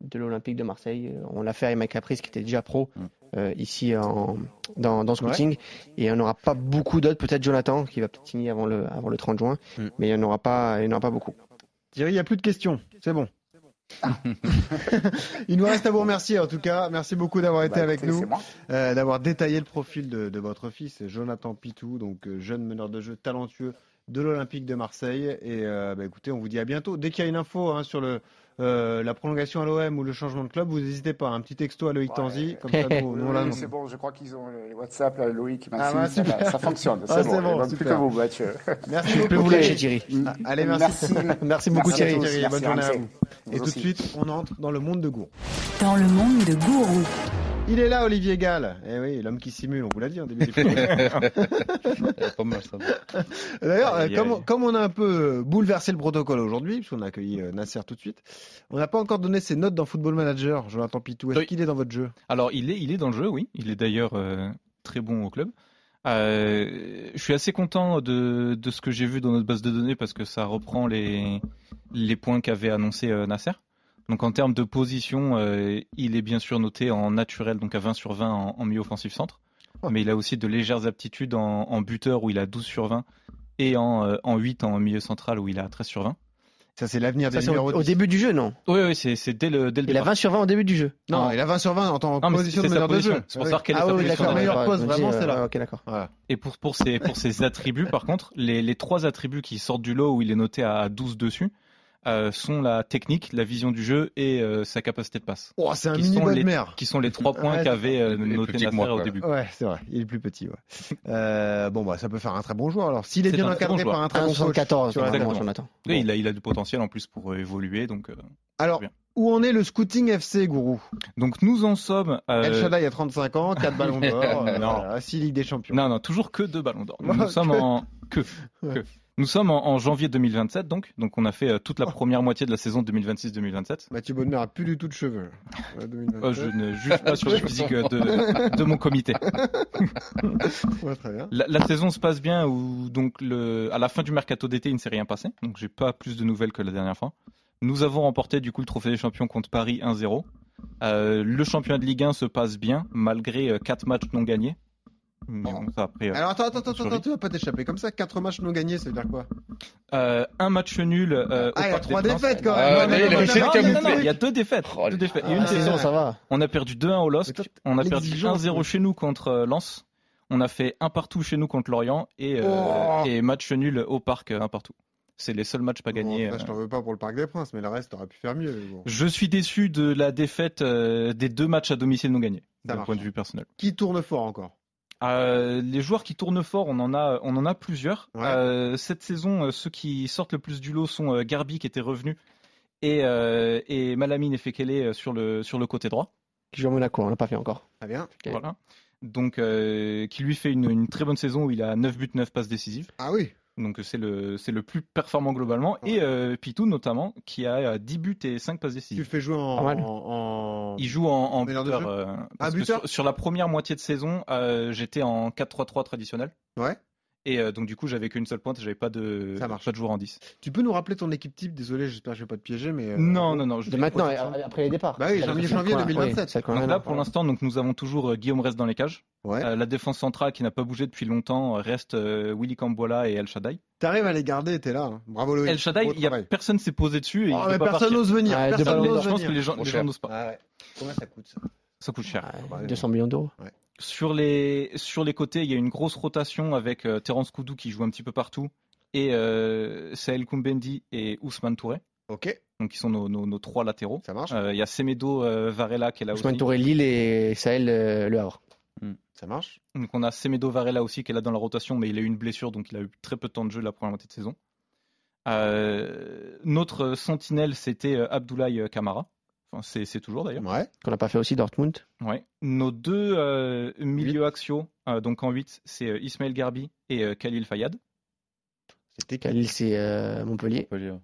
de l'Olympique de Marseille. Euh, On l'a fait avec Mike Caprice qui était déjà pro Mm. euh, ici en, dans, dans Scouting. Et on n'aura pas beaucoup d'autres. Peut-être Jonathan qui va peut-être signer avant le, avant le 30 juin. Mm. Mais il n'y en, aura pas- il n'y en aura pas beaucoup. Thierry, il n'y a plus de questions, c'est bon. *laughs* il nous reste à vous remercier en tout cas. Merci beaucoup d'avoir été Bah, avec nous. euh, d'avoir détaillé le profil de, de votre fils, Jonathan Pitou, donc jeune meneur de jeu talentueux de l'Olympique de Marseille. Et euh, bah, écoutez, on vous dit à bientôt. Dès qu'il y a une info hein, sur le, euh, la prolongation à l'OM ou le changement de club, vous n'hésitez pas. Un petit texto à Loïc Ouais. Tanzi, comme ça *laughs* nous, nous, on Oui, c'est bon, je crois qu'ils ont les WhatsApp, là, Loïc, Ah, bah, ça, ça fonctionne. Ah, C'est bon, bon, manque plus que vous, Mathieu. *laughs* Merci Je peux beaucoup vous Thierry. lâcher Thierry. Ah, Allez, merci. Merci. *laughs* Merci beaucoup Thierry. tous. Thierry. Merci, Bonne journée à vous. Vous Et tout de suite, on entre dans le monde de Gour. Dans le monde de Gourou. Il est là, Olivier Gall. Eh oui, l'homme qui simule, on vous l'a dit en début d'émission. *laughs* pas mal ça. D'ailleurs, euh, comme, comme on a un peu euh, bouleversé le protocole aujourd'hui, puisqu'on a accueilli euh, Nasser tout de suite, on n'a pas encore donné ses notes dans Football Manager, Jonathan Pitou. Est-ce Oui. qu'il est dans votre jeu? Alors, il est, il est dans le jeu, oui. Il est d'ailleurs euh, très bon au club. Euh, je suis assez content de, de ce que j'ai vu dans notre base de données parce que ça reprend les, les points qu'avait annoncé euh, Nasser. Donc en termes de position, euh, il est bien sûr noté en naturel, donc à 20 sur 20 en, en milieu offensif centre. Oh. Mais il a aussi de légères aptitudes en, en buteur où il a 12 sur 20 et en, euh, en 8 en milieu central où il a 13 sur 20. Ça, c'est l'avenir des au, numéros au 10. début du jeu, non? Oui, oui, c'est c'est dès le, dès le Il a départ. 20 sur 20 au début du jeu. Non, il a 20 sur 20 en tant que Non, mais position de meneur de jeu. C'est pour savoir quelle est Ah sa oui, position d'accord, dans le meilleur jeu. poste, je me dis, vraiment, c'est euh, là. Ok, d'accord. Voilà. Et pour, pour, ses, pour ses *laughs* attributs, par contre, les, les trois attributs qui sortent du lot où il est noté à 12 dessus euh, sont la technique, la vision du jeu et euh, sa capacité de passe. Oh, c'est un Qui mini sont les-. Qui sont les trois *laughs* points Ouais, qu'avait euh, est noté Nasser au début. Ouais, c'est vrai. Il est plus petit. Ouais. *laughs* Euh, bon, bah, ça peut faire un très bon joueur. Alors, s'il est, C'est bien encadré bon par un très bon coach. 1,74 tu vois, normalement, exactement. Jonathan. Oui, il, a, il a du potentiel en plus pour euh, évoluer. Donc, euh, Alors, où en est le Scouting FC, Gourou? Donc nous en sommes. euh, El Shaddai a 35 ans, 4 ballons d'or, *laughs* euh, Non. voilà, 6 Ligues des Champions. Non, non, toujours que deux ballons d'or. Nous, nous sommes en que. Nous sommes en, en janvier 2027, donc donc on a fait euh, toute la première moitié de la saison 2026-2027. Mathieu Bodmer a plus du tout de cheveux. 2027. Euh, je ne juge pas sur le *laughs* physique euh, de, de mon comité. *laughs* Ouais, très bien. La, la saison se passe bien où donc le, à la fin du mercato d'été il ne s'est rien passé, donc j'ai pas plus de nouvelles que la dernière fois. Nous avons remporté du coup le trophée des champions contre Paris 1-0. Euh, le championnat de Ligue 1 se passe bien malgré 4 matchs non gagnés. Mais bon, ça, après, euh, Alors attends, attends, attends, Sorry. attends, tu vas pas t'échapper comme ça. 4 matchs non gagnés, ça veut dire quoi? Euh, un match nul. euh, Ah, il y a Parc 3 des Princes. défaites quand Ah, même. il y a deux défaites. Oh, deux défaites. Il y a Ah, une ouais, saison. Ça va. On a perdu 2-1 au toi, on a perdu l'exigence, 1-0 oui. chez nous contre euh, Lens, on a fait un partout chez nous contre Lorient et, euh, Oh. et match nul au parc, euh, un partout. C'est les seuls matchs pas Bon, gagnés. euh. je t'en veux pas pour le Parc des Princes, mais le reste, t'aurais pu faire mieux. bon. Je suis déçu de la défaite euh, des deux matchs à domicile non gagnés, d'un point de vue personnel. Qui tourne fort encore? Euh, les joueurs qui tournent fort, on en a, on en a plusieurs. Ouais. Euh, cette saison, euh, ceux qui sortent le plus du lot sont Garbi qui était revenu et, euh, et Malamine Efekele euh, sur le, sur le côté droit. Qui joue à Monaco, on l'a pas fait encore. Très bien. Ok. Voilà. Donc, euh, qui lui fait une, une très bonne saison où il a 9 buts, 9 passes décisives. Ah oui. Donc c'est le c'est le plus performant globalement et euh, Pitou notamment qui a euh, 10 buts et 5 passes Tu le décisives. fais jouer en. Il joue en, en buteur. euh, Ah, buteur sur, sur la première moitié de saison, euh, j'étais en 4-3-3 traditionnel. Ouais. Et euh, donc du coup, j'avais qu'une seule pointe, j'avais pas de Ça marche. pas de joueur en 10. Tu peux nous rappeler ton équipe type? Désolé, j'espère que je vais pas te piéger, mais. euh, non, non, non. je De vais- maintenant, et- après les départs. Bah oui, janvier- janvier Celle qu'on a- 2027. oui, celle qu'on a Donc là, pour l'instant, donc nous avons toujours euh, Guillaume reste dans les cages. Ouais. Euh, la défense centrale qui n'a pas bougé depuis longtemps euh, reste euh, Willy Cambola et El Shaddai. T'arrives à les garder, t'es là. hein. Bravo Loïc. El Shaddai, Beau il y a travail. personne s'est posé dessus et Oh, il mais pas personne partir. n'ose venir. Ouais, personne ballon n'ose Je pense que venir. les gens, Trop les cher. gens n'osent pas. Ah ouais. Combien ça coûte ça Ça coûte cher. Ouais, 200 millions d'euros. Sur les, sur les côtés, il y a une grosse rotation avec euh, Terence Koudou qui joue un petit peu partout et euh, Saël Koumbendi et Ousmane Touré. Ok, Donc, qui sont nos, nos, nos trois latéraux. ça marche. Euh, Il y a Semedo euh, Varela qui est là Ousmane aussi. Touré, Lille et Sahel euh, Le Havre. Ça marche. Donc, on a Semedo Varela aussi qui est là dans la rotation, mais il a eu une blessure, donc il a eu très peu de temps de jeu la première moitié de saison. Euh, notre sentinelle, c'était Abdoulaye Kamara. Enfin, c'est c'est toujours d'ailleurs. Ouais. Qu'on n'a pas fait aussi Dortmund. Ouais. Nos deux euh, milieux axiaux, euh, donc en 8, c'est euh, Ismaël Garbi et euh, Khalil Fayad. C'était Khalil, c'est euh, Montpellier. Montpellier, ouais.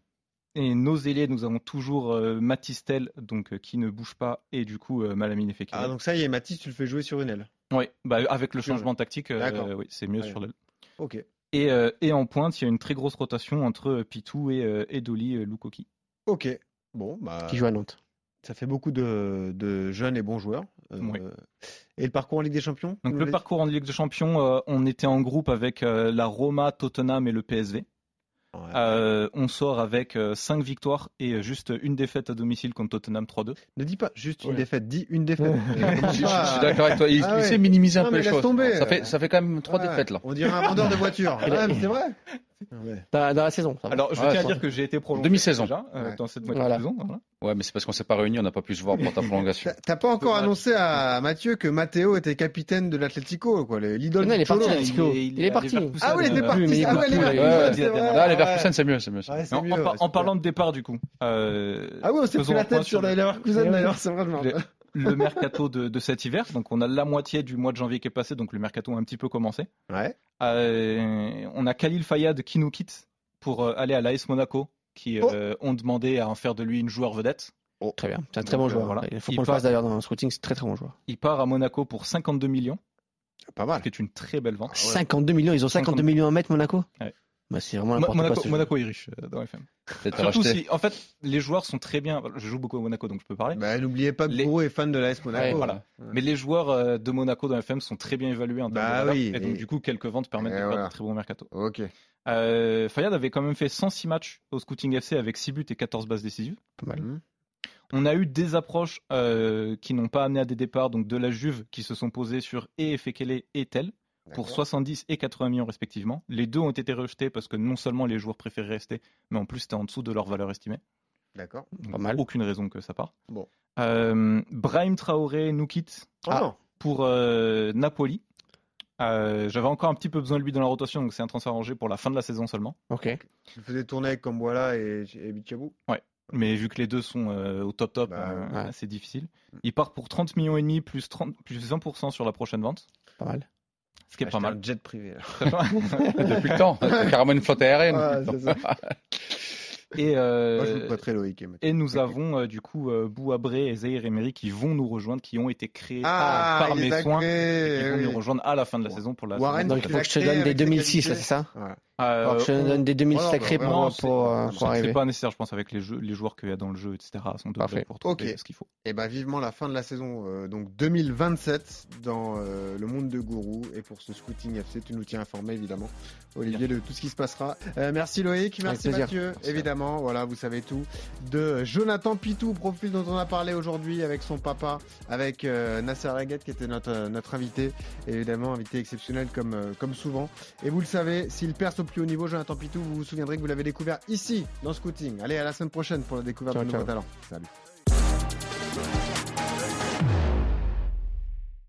Et nos ailiers, nous avons toujours euh, Matistel, donc euh, qui ne bouge pas, et du coup euh, Malamine Fekir. Ah, donc ça y est, Mathis, tu le fais jouer sur une aile. Ouais, bah, avec le changement tactique, euh, oui, c'est mieux sur l'aile. Ok. Et, euh, et en pointe, il y a une très grosse rotation entre Pitou et, euh, et Dolly Lukoki. Ok. Bon, bah. Qui joue à Nantes. Ça fait beaucoup de, de jeunes et bons joueurs. Euh, Oui. Et le parcours en Ligue des Champions Donc le parcours en Ligue des Champions, euh, on était en groupe avec euh, la Roma, Tottenham et le PSV. Ouais. Euh, on sort avec 5 victoires et juste une défaite à domicile contre Tottenham 3-2. Ne dis pas juste une défaite, dis une défaite. *laughs* Je, je- je suis d'accord avec toi. Il, Ah il sait minimiser un Non, peu les choses. Ça fait, ça fait quand même trois Ouais. défaites là. On dirait un vendeur de voiture. *laughs* Ah, c'est vrai. Ah ouais. Dans, dans la saison. Alors je Ouais, tiens à dire que j'ai été prolongé Demi-saison. déjà, euh, Ouais. dans cette moitié Voilà. de saison. voilà. Ouais, mais c'est parce qu'on s'est pas réunis, on n'a pas pu se voir pour ta *laughs* prolongation. T'as- pas encore annoncé à Matthieu que Matteo était capitaine de l'Atlético, quoi, le- l'idole Non, il du il est- Il il est parti. Ah oui, il était parti. Ah ouais, il est plus, parti. Là, les. Verkusen, c'est mieux, c'est mieux. En, parlant de départ du coup, euh, Ah oui, on s'est pris la tête sur le- la Leverkusen d'ailleurs, c'est vrai. Le, mercato de, de cet hiver. Donc on a la moitié du mois de janvier qui est passé, donc le mercato a un petit peu commencé. Ouais. Euh, on a Khalil Fayad qui nous quitte pour euh, aller à l'AS Monaco, qui Oh. euh, ont demandé à en faire de lui une joueur vedette. Très bien. C'est un très bon Donc, joueur. voilà. Il faut qu'on le part- fasse d'ailleurs dans le scouting. C'est très très bon joueur. Il part à Monaco pour 52 millions, Pas mal. ce qui est une très belle vente. 52 millions. Ils ont 52 50. millions à mettre, Monaco Ouais. bah, C'est vraiment Monaco, Monaco est riche euh, dans FM. Surtout si, en fait, les joueurs sont très bien. Je joue beaucoup à Monaco, donc je peux parler. Bah, n'oubliez pas que Les- est fan de l'AS Monaco. Ouais, voilà. Mais les joueurs euh, de Monaco dans FM sont très bien évalués en termes Bah de valeur. oui, et donc du coup, quelques ventes permettent Et de faire voilà. de très bons mercato. Ok. Euh, Fayad avait quand même fait 106 matchs au Scouting FC avec 6 buts et 14 passes décisives. Pas mal. Mhm. On a eu des approches euh, qui n'ont pas amené à des départs, donc de la Juve qui se sont posées sur et Efekele et Tel pour D'accord. 70 et 80 millions respectivement. Les deux ont été rejetés parce que non seulement les joueurs préféraient rester, mais en plus c'était en dessous de leur valeur estimée. D'accord. Donc, Pas mal. Aucune raison que ça parte. Bon. Euh, Brahim Traoré nous quitte Ah, non. pour euh, Napoli. Euh, J'avais encore un petit peu besoin de lui dans la rotation, donc c'est un transfert arrangé pour la fin de la saison seulement. Ok. Le faisais tourner avec Kamboala et, et Bichabou Mais vu que les deux sont euh, au top top, Bah, euh, ouais. c'est difficile. Il part pour 30 millions et demi plus 30 plus 20% sur la prochaine vente, Pas mal. Ce qui est pas mal. un jet privé. *laughs* Depuis le temps. Carrément une flotte aérienne. Ouais, *laughs* et, euh, Moi, je vous prêterai Loïc. et nous avons euh, du coup euh, Bouabré et Zahir Emery qui vont nous rejoindre, qui ont été créés Ah, par mes soins créés, et qui vont oui. nous rejoindre à la fin de la saison pour la Warren, saison Donc il faut que je te créé donne des avec ses 2006, là, qualités. c'est ça. Euh, Alors, je on- donne des 2006 voilà, sacrés bah, pour, pour, euh, c'est pour arriver. C'est pas nécessaire, je pense, avec les, jeux, les joueurs qu'il y a dans le jeu, etc. Sont de Parfait. pour trouver Ok. ce qu'il faut. Et ben vivement la fin de la saison euh, donc 2027 dans euh, le monde de Gourou et pour ce scouting FC tu nous tiens informé évidemment Olivier de tout ce qui se passera. Euh, merci Loïc, merci. Mathieu, évidemment voilà vous savez tout de Jonathan Pitou profil dont on a parlé aujourd'hui avec son papa avec euh, Nasser Laguette qui était notre notre invité évidemment invité exceptionnel comme euh, comme souvent et vous le savez s'il perce au plus haut niveau Jonathan Pitou vous vous souviendrez que vous l'avez découvert ici dans Scouting. Allez à la semaine prochaine pour la découverte Ciao, de nouveaux talents. Salut.